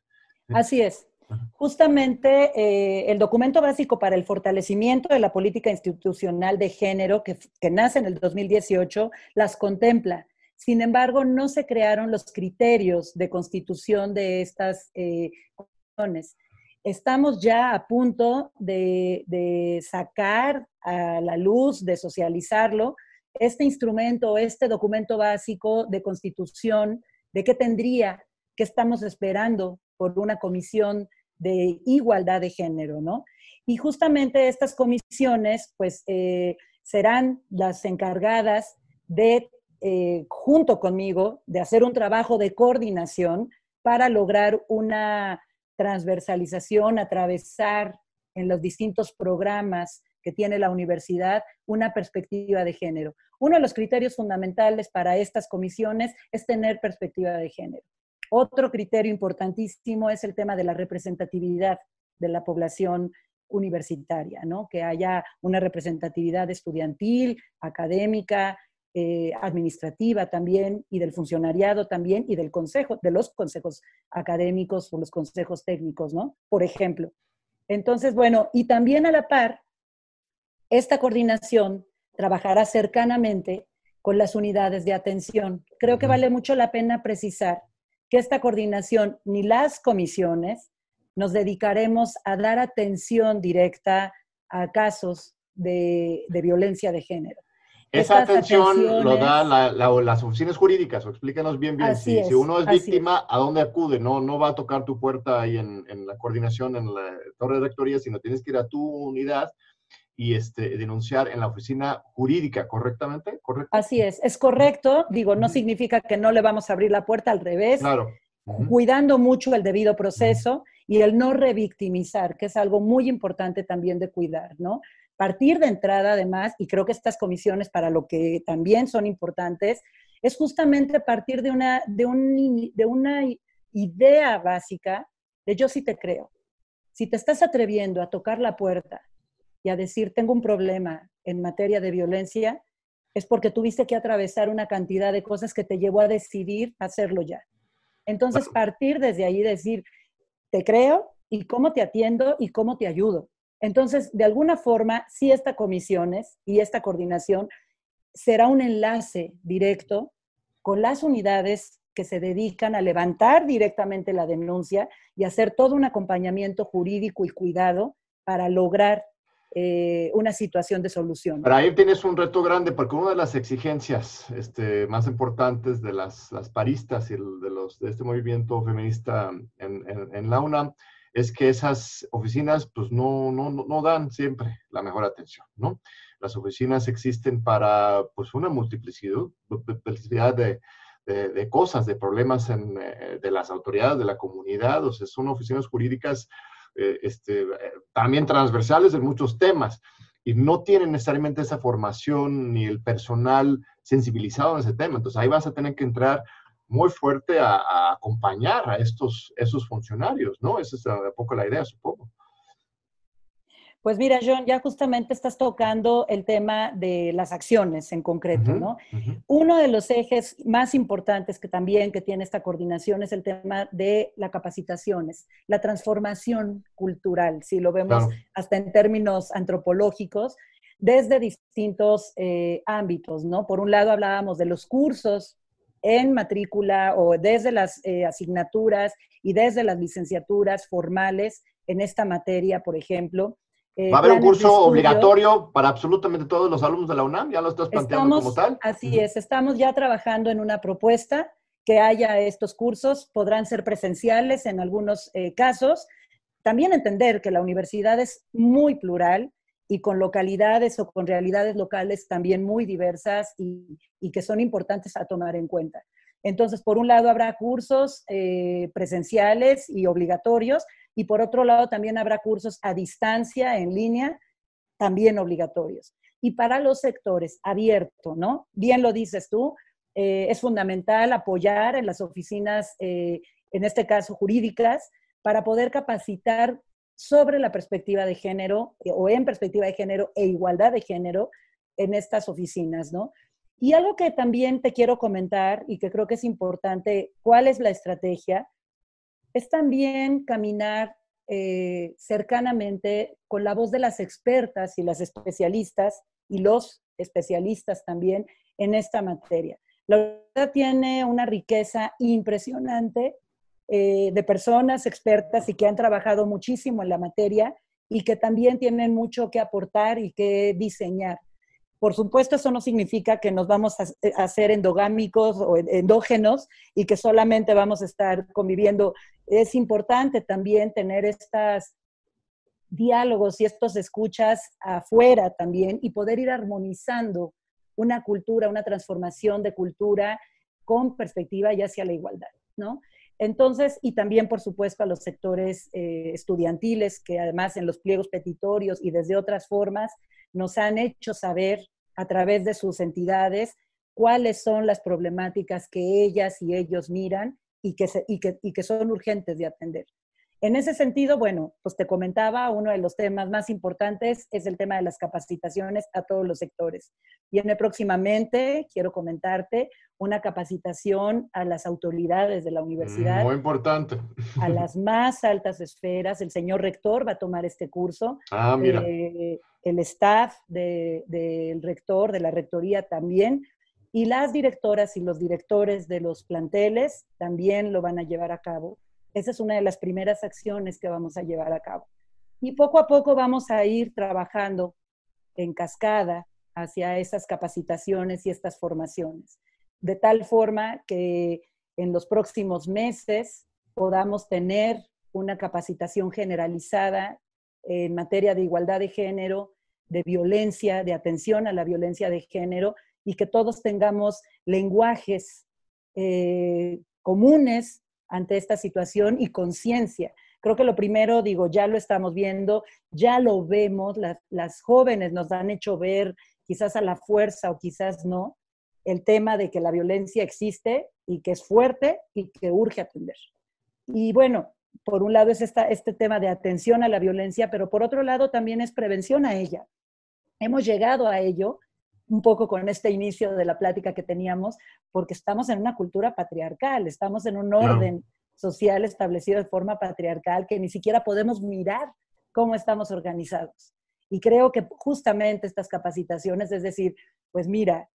Así es. Justamente eh, el documento básico para el fortalecimiento de la política institucional de género que, que nace en el 2018 las contempla. Sin embargo, no se crearon los criterios de constitución de estas eh. Estamos ya a punto de, de sacar a la luz, de socializarlo, este instrumento, este documento básico de constitución, de qué tendría, qué estamos esperando por una comisión de igualdad de género, ¿no? Y justamente estas comisiones, pues, eh, serán las encargadas de, eh, junto conmigo, de hacer un trabajo de coordinación para lograr una transversalización, atravesar en los distintos programas tiene la universidad una perspectiva de género. Uno de los criterios fundamentales para estas comisiones es tener perspectiva de género. Otro criterio importantísimo es el tema de la representatividad de la población universitaria, ¿no? Que haya una representatividad estudiantil, académica, eh, administrativa también, y del funcionariado también, y del consejo, de los consejos académicos o los consejos técnicos, ¿no? Por ejemplo. Entonces, bueno, y también a la par, esta coordinación trabajará cercanamente con las unidades de atención. Creo que vale mucho la pena precisar que esta coordinación ni las comisiones nos dedicaremos a dar atención directa a casos de, violencia de género. Esa atención lo dan las oficinas jurídicas, o explícanos bien, bien. Si, uno es víctima, ¿a dónde acude? No, no va a tocar tu puerta ahí en, en, la coordinación, en la torre de rectoría, sino tienes que ir a tu unidad y este, denunciar en la oficina jurídica, ¿correctamente? ¿Correcto? Así es, es correcto. Digo, no significa que no le vamos a abrir la puerta al revés. Claro. Cuidando mucho el debido proceso y el no revictimizar, que es algo muy importante también de cuidar, ¿no? Partir de entrada, además, y creo que estas comisiones para lo que también son importantes, es justamente partir de una, de, un, de una idea básica de yo sí te creo. Si te estás atreviendo a tocar la puerta y a decir, tengo un problema en materia de violencia, es porque tuviste que atravesar una cantidad de cosas que te llevó a decidir hacerlo ya. Entonces, partir desde ahí, decir, te creo y cómo te atiendo y cómo te ayudo. Entonces, de alguna forma, si esta comisiones y esta coordinación será un enlace directo con las unidades que se dedican a levantar directamente la denuncia y hacer todo un acompañamiento jurídico y cuidado para lograr eh, una situación de solución. Pero ahí tienes un reto grande, porque una de las exigencias este, más importantes de las, paristas y de, los, de este movimiento feminista en, la UNAM es que esas oficinas pues no, no, no, dan siempre la mejor atención, ¿no? Las oficinas existen para pues una multiplicidad, de, de, cosas, de problemas en, eh, de las autoridades, de la comunidad, o sea, son oficinas jurídicas eh, este, también transversales en muchos temas y no tienen necesariamente esa formación ni el personal sensibilizado en ese tema. Entonces ahí vas a tener que entrar muy fuerte a, acompañar a estos esos funcionarios, ¿no? Esa es un poco la idea, supongo. Pues mira, John, ya justamente estás tocando el tema de las acciones en concreto, ¿no? Uno de los ejes más importantes que también que tiene esta coordinación es el tema de las capacitaciones, la transformación cultural, si lo vemos hasta en términos antropológicos, desde distintos eh, ámbitos, ¿no? Por un lado hablábamos de los cursos en matrícula o desde las eh, asignaturas y desde las licenciaturas formales en esta materia, por ejemplo, eh, ¿Va a haber un curso obligatorio para absolutamente todos los alumnos de la UNAM? ¿Ya lo estás planteando como tal? Así es, estamos ya trabajando en una propuesta que haya estos cursos, podrán ser presenciales en algunos eh, casos. También entender que la universidad es muy plural y con localidades o con realidades locales también muy diversas y, que son importantes a tomar en cuenta. Entonces, por un lado habrá cursos eh, presenciales y obligatorios, y por otro lado, también habrá cursos a distancia, en línea, también obligatorios. Y para los sectores abiertos, ¿no? Bien lo dices tú, eh, es fundamental apoyar en las oficinas, eh, en este caso jurídicas, para poder capacitar sobre la perspectiva de género eh, o en perspectiva de género e igualdad de género en estas oficinas, ¿no? Y algo que también te quiero comentar y que creo que es importante, ¿cuál es la estrategia? Es también caminar eh, cercanamente con la voz de las expertas y las especialistas y los especialistas también en esta materia. La universidad tiene una riqueza impresionante eh, de personas expertas y que han trabajado muchísimo en la materia y que también tienen mucho que aportar y que diseñar. Por supuesto, eso no significa que nos vamos a, hacer endogámicos o endógenos y que solamente vamos a estar conviviendo. Es importante también tener estos diálogos y estos escuchas afuera también y poder ir armonizando una cultura, una transformación de cultura con perspectiva ya hacia la igualdad, ¿no? Entonces, y también, por supuesto, a los sectores eh, estudiantiles, que además en los pliegos petitorios y desde otras formas nos han hecho saber a través de sus entidades cuáles son las problemáticas que ellas y ellos miran y que, y que, y que son urgentes de atender. En ese sentido, bueno, pues te comentaba, uno de los temas más importantes es el tema de las capacitaciones a todos los sectores. Viene próximamente, quiero comentarte, una capacitación a las autoridades de la universidad. Muy importante. A las más altas esferas. El señor rector va a tomar este curso. Ah, mira. Eh, el staff del rector, de la rectoría también. Y las directoras y los directores de los planteles también lo van a llevar a cabo esa es una de las primeras acciones que vamos a llevar a cabo. Y poco a poco vamos a ir trabajando en cascada hacia esas capacitaciones y estas formaciones, de tal forma que en los próximos meses podamos tener una capacitación generalizada en materia de igualdad de género, de violencia, de atención a la violencia de género y que todos tengamos lenguajes eh, comunes ante esta situación y conciencia. Creo que lo primero, digo, ya lo estamos viendo, ya lo vemos, las, jóvenes nos han hecho ver, quizás a la fuerza o quizás no, el tema de que la violencia existe y que es fuerte y que urge atender. Y bueno, por un lado es esta, este tema de atención a la violencia, pero por otro lado también es prevención a ella. Hemos llegado a ello un poco con este inicio de la plática que teníamos, porque estamos en una cultura patriarcal, estamos en un orden social establecido de forma patriarcal que ni siquiera podemos mirar cómo estamos organizados. Y creo que justamente estas capacitaciones, es decir, pues mira,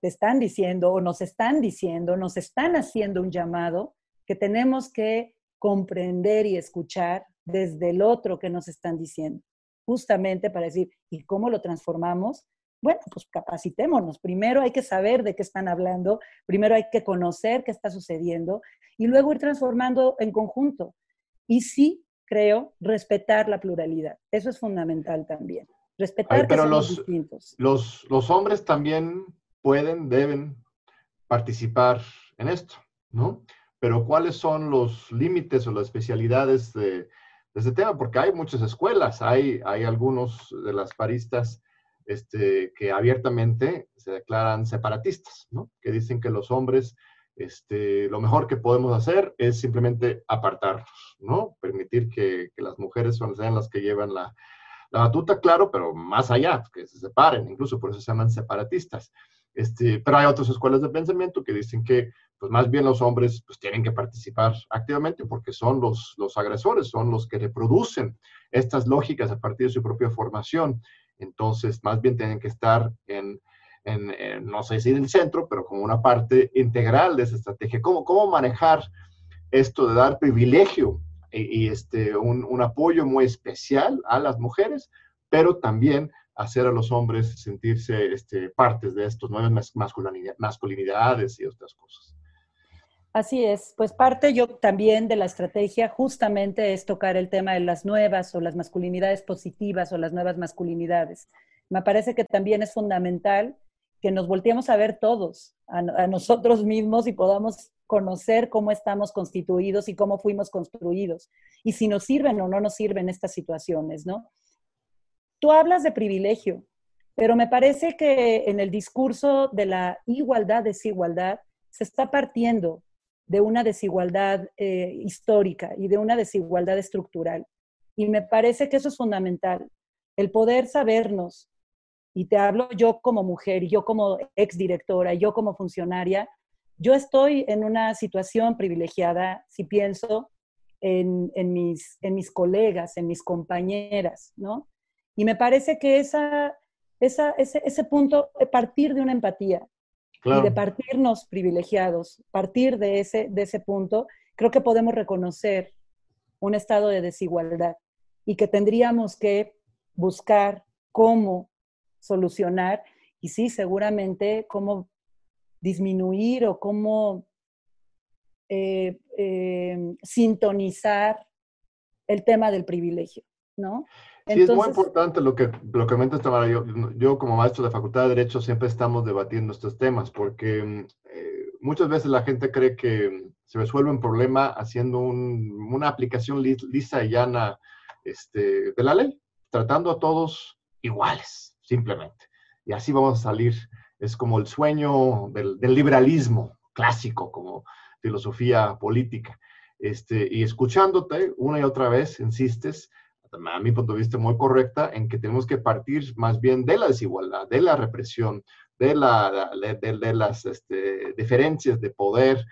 te están diciendo o nos están diciendo, nos están haciendo un llamado que tenemos que comprender y escuchar desde el otro que nos están diciendo, justamente para decir, ¿y cómo lo transformamos? Bueno, pues capacitémonos. Primero hay que saber de qué están hablando, primero hay que conocer qué está sucediendo y luego ir transformando en conjunto. Y sí, creo, respetar la pluralidad. Eso es fundamental también. Respetar pero los, distintos. Los, los hombres también pueden, deben participar en esto, ¿no? Pero ¿cuáles son los límites o las especialidades de, de este tema? Porque hay muchas escuelas, hay, hay algunos de las paristas este, que abiertamente se declaran separatistas, ¿no? que dicen que los hombres este, lo mejor que podemos hacer es simplemente apartarnos, ¿no? Permitir que, las mujeres sean las que llevan la, la, batuta, claro, pero más allá, que se separen, incluso por eso se llaman separatistas. Este, pero hay otras escuelas de pensamiento que dicen que, pues más bien los hombres pues, tienen que participar activamente porque son los, los agresores, son los que reproducen estas lógicas a partir de su propia formación. Entonces, más bien tienen que estar en, no sé si en el centro, pero como una parte integral de esa estrategia. ¿Cómo, cómo manejar esto de dar privilegio y, este, un, apoyo muy especial a las mujeres, pero también hacer a los hombres sentirse este, partes de estos nuevas masculinidades y otras cosas? Así es, pues parte yo también de la estrategia justamente es tocar el tema de las nuevas o las masculinidades positivas o las nuevas masculinidades. Me parece que también es fundamental que nos volteemos a ver todos, a, nosotros mismos y podamos conocer cómo estamos constituidos y cómo fuimos construidos y si nos sirven o no nos sirven estas situaciones, ¿no? Tú hablas de privilegio, pero me parece que en el discurso de la igualdad-desigualdad se está partiendo de una desigualdad eh, histórica y de una desigualdad estructural. Y me parece que eso es fundamental, el poder sabernos, y te hablo yo como mujer, yo como exdirectora, y yo como funcionaria, yo estoy en una situación privilegiada si pienso en, mis, en mis colegas, en mis compañeras, ¿no? Y me parece que esa, esa, ese, ese punto, partir de una empatía, y de partirnos privilegiados, partir de ese, de ese punto, creo que podemos reconocer un estado de desigualdad y que tendríamos que buscar cómo solucionar y sí, seguramente cómo disminuir o cómo eh, eh, sintonizar el tema del privilegio, ¿no? Sí, es muy importante lo que, lo que comentas, Tamara. Yo, yo, como maestro de Facultad de Derecho siempre estamos debatiendo estos temas porque eh, muchas veces la gente cree que se resuelve un problema haciendo una aplicación lisa y llana este, de la ley, tratando a todos iguales, simplemente. Y así vamos a salir. Es como el sueño del, del liberalismo clásico, como filosofía política. Este, y escuchándote una y otra vez, insistes, a mi punto de vista muy correcta, en que tenemos que partir más bien de la desigualdad, de la represión, de, la, de, las este, diferencias de poder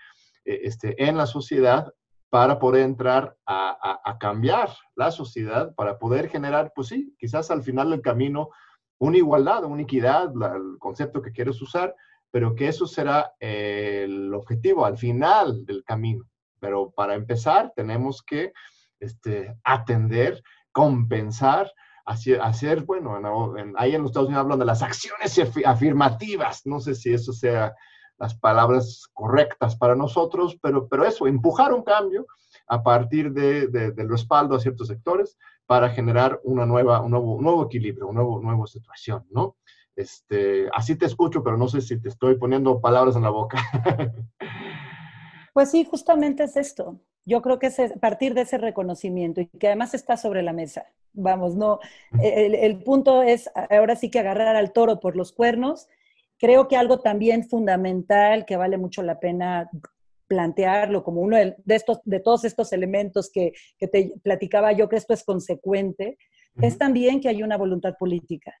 eh, este, en la sociedad para poder entrar a, a, cambiar la sociedad, para poder generar, pues sí, quizás al final del camino, una igualdad, una equidad, el concepto que quieres usar, pero que eso será el objetivo al final del camino. Pero para empezar, tenemos que este, atender, compensar, hacer, bueno, ahí en los Estados Unidos hablan de las acciones afirmativas. No sé si eso sea las palabras correctas para nosotros, pero, pero eso, empujar un cambio a partir de, del respaldo a ciertos sectores para generar una nueva, un nuevo, nuevo equilibrio, una nueva situación, ¿no? Este, así te escucho, pero no sé si te estoy poniendo palabras en la boca. Pues sí, justamente es esto. Yo creo que es a partir de ese reconocimiento y que además está sobre la mesa. Vamos, no, el, punto es ahora sí que agarrar al toro por los cuernos. Creo que algo también fundamental que vale mucho la pena plantearlo como uno de, estos, de todos estos elementos que, que, te platicaba yo, que esto es consecuente, es también que hay una voluntad política.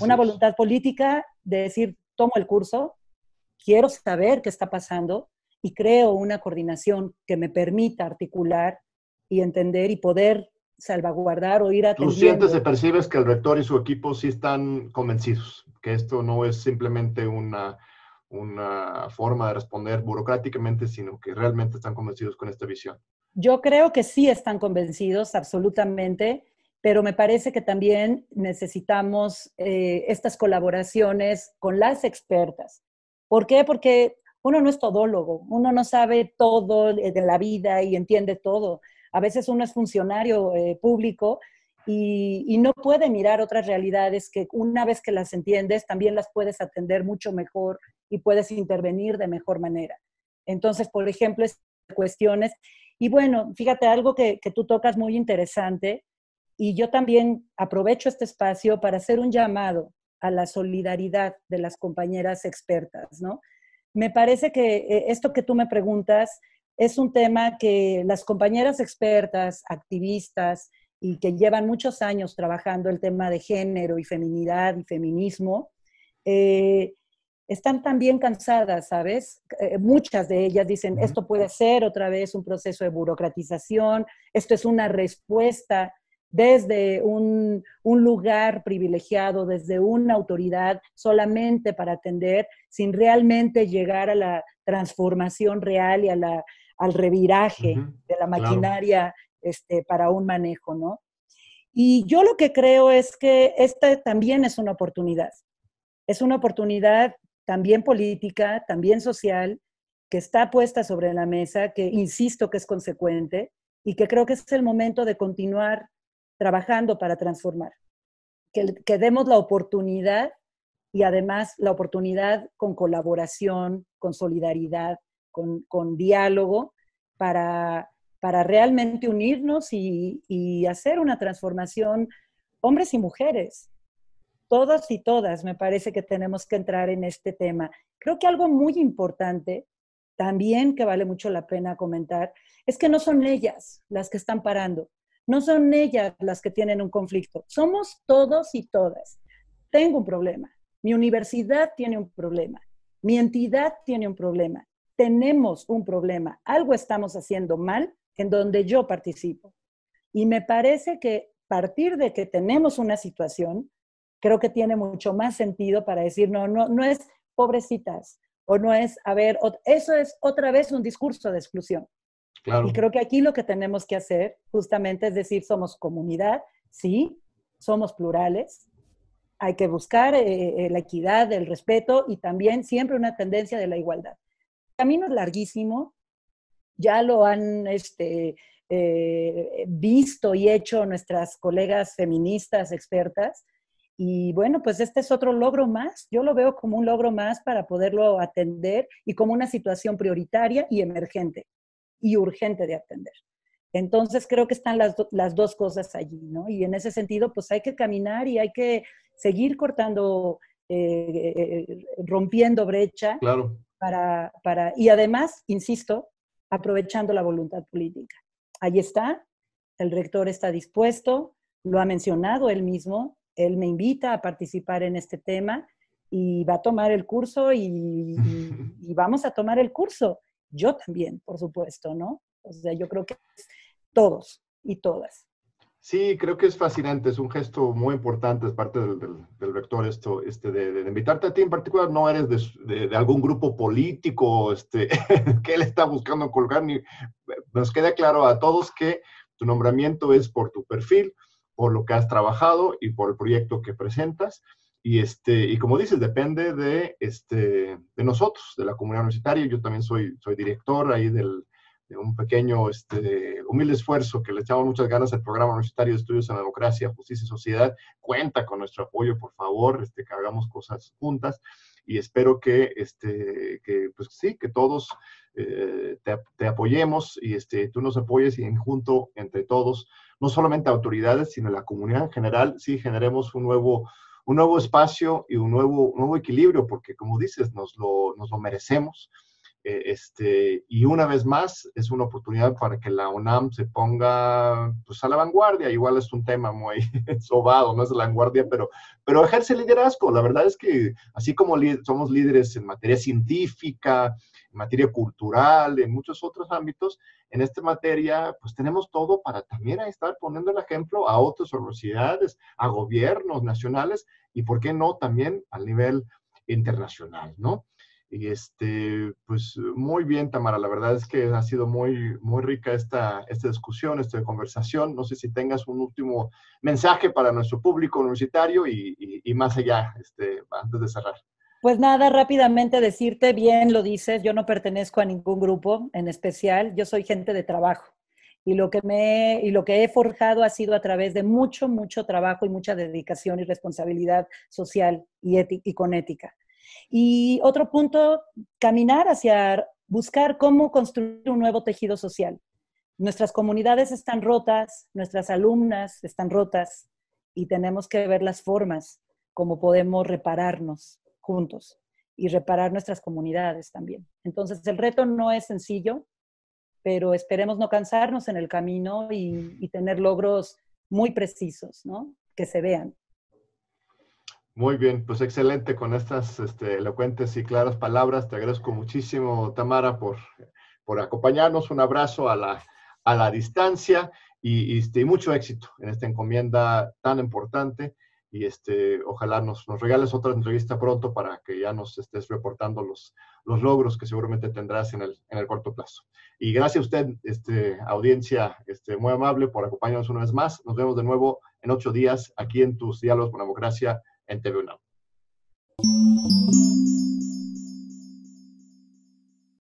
una voluntad política de decir, tomo el curso, quiero saber qué está pasando, y creo una coordinación que me permita articular y entender y poder salvaguardar o ir atendiendo. Tú sientes y percibes que el rector y su equipo sí están convencidos, que esto no es simplemente una, una forma de responder burocráticamente, sino que realmente están convencidos con esta visión. Yo creo que sí están convencidos, absolutamente, pero me parece que también necesitamos eh, estas colaboraciones con las expertas. ¿Por qué? Porque uno no es todólogo, uno no sabe todo de la vida y entiende todo. A veces uno es funcionario eh, público y, no puede mirar otras realidades que una vez que las entiendes, también las puedes atender mucho mejor y puedes intervenir de mejor manera. Entonces, por ejemplo, cuestiones. Y bueno, fíjate, algo que tú tocas muy interesante, y yo también aprovecho este espacio para hacer un llamado a la solidaridad de las compañeras expertas, ¿no? Me parece que eh, esto que tú me preguntas es un tema que las compañeras expertas, activistas y que llevan muchos años trabajando el tema de género y feminidad y feminismo, eh, están también cansadas, ¿sabes? Eh, muchas de ellas dicen, esto puede ser otra vez un proceso de burocratización, esto es una respuesta desde un, lugar privilegiado, desde una autoridad solamente para atender, sin realmente llegar a la transformación real y a la, al reviraje de la maquinaria este, para un manejo, ¿no? Y yo lo que creo es que esta también es una oportunidad. Es una oportunidad también política, también social, que está puesta sobre la mesa, que insisto que es consecuente y que creo que es el momento de continuar trabajando para transformar. Que, demos la oportunidad y además la oportunidad con colaboración, con solidaridad, con, diálogo, para, para realmente unirnos y, y, hacer una transformación, hombres y mujeres. Todas y todas me parece que tenemos que entrar en este tema. Creo que algo muy importante, también que vale mucho la pena comentar, es que no son ellas las que están parando, no son ellas las que tienen un conflicto, somos todos y todas. Tengo un problema, mi universidad tiene un problema, mi entidad tiene un problema, tenemos un problema, algo estamos haciendo mal en donde yo participo. Y me parece que partir de que tenemos una situación, creo que tiene mucho más sentido para decir, no, no, no es pobrecitas, o no es, a ver, eso es otra vez un discurso de exclusión. Y creo que aquí lo que tenemos que hacer justamente es decir, somos comunidad, sí, somos plurales, hay que buscar eh, eh, la equidad, el respeto y también siempre una tendencia de la igualdad. El camino es larguísimo, ya lo han este, eh, visto y hecho nuestras colegas feministas expertas. Y bueno, pues este es otro logro más. Yo lo veo como un logro más para poderlo atender y como una situación prioritaria y emergente y urgente de atender. Entonces creo que están las, las dos cosas allí, ¿no? Y en ese sentido, pues hay que caminar y hay que seguir cortando, eh, eh, rompiendo brecha. Claro. Para, para, y además, insisto, aprovechando la voluntad política. Ahí está, el rector está dispuesto, lo ha mencionado él mismo, él me invita a participar en este tema y va a tomar el curso y, y vamos a tomar el curso. Yo también, por supuesto, ¿no? O sea, yo creo que todos y todas. Sí, creo que es fascinante, es un gesto muy importante, es parte del, del, rector esto, este, de, invitarte a ti en particular, no eres de, de, algún grupo político este, que él está buscando colgar, ni, nos queda claro a todos que tu nombramiento es por tu perfil, por lo que has trabajado y por el proyecto que presentas. Y, este, y como dices, depende de, este, de nosotros, de la comunidad universitaria. Yo también soy, soy director ahí del, de un pequeño, este, humilde esfuerzo que le echamos muchas ganas al Programa Universitario de Estudios en Democracia, Justicia y Sociedad. Cuenta con nuestro apoyo, por favor, este, que hagamos cosas juntas y espero que, este, que pues sí, que todos eh, te, te, apoyemos y este, tú nos apoyes y en junto entre todos, no solamente autoridades, sino la comunidad en general, sí generemos un nuevo, un nuevo espacio y un nuevo, nuevo equilibrio, porque como dices, nos lo, nos lo merecemos eh, este, y una vez más, es una oportunidad para que la UNAM se ponga pues, a la vanguardia. Igual es un tema muy sobado, no es la vanguardia, pero, pero ejerce liderazgo. La verdad es que así como somos líderes en materia científica, en materia cultural, en muchos otros ámbitos, en esta materia, pues tenemos todo para también estar poniendo el ejemplo a otras universidades, a gobiernos nacionales y, ¿por qué no, también al nivel internacional, ¿no? Y este, pues muy bien, Tamara, la verdad es que ha sido muy, muy rica esta, esta discusión, esta conversación. No sé si tengas un último mensaje para nuestro público universitario y, y, más allá, este, antes de cerrar. Pues nada, rápidamente decirte, bien lo dices, yo no pertenezco a ningún grupo en especial, yo soy gente de trabajo. Y lo, que me, y lo que he forjado ha sido a través de mucho, mucho trabajo y mucha dedicación y responsabilidad social y, y con ética. Y otro punto, caminar hacia buscar cómo construir un nuevo tejido social. Nuestras comunidades están rotas, nuestras alumnas están rotas y tenemos que ver las formas como podemos repararnos juntos y reparar nuestras comunidades también. Entonces, el reto no es sencillo, pero esperemos no cansarnos en el camino y, y tener logros muy precisos, ¿no? Que se vean. Muy bien, pues excelente con estas este, elocuentes y claras palabras. Te agradezco muchísimo, Tamara, por, por acompañarnos. Un abrazo a la, a la distancia y, este, mucho éxito en esta encomienda tan importante. Y este, ojalá nos, nos, regales otra entrevista pronto para que ya nos estés reportando los, los logros que seguramente tendrás en el, en el corto plazo. Y gracias a usted, este, audiencia este, muy amable, por acompañarnos una vez más. Nos vemos de nuevo en ocho días aquí en tus Diálogos con Democracia en TV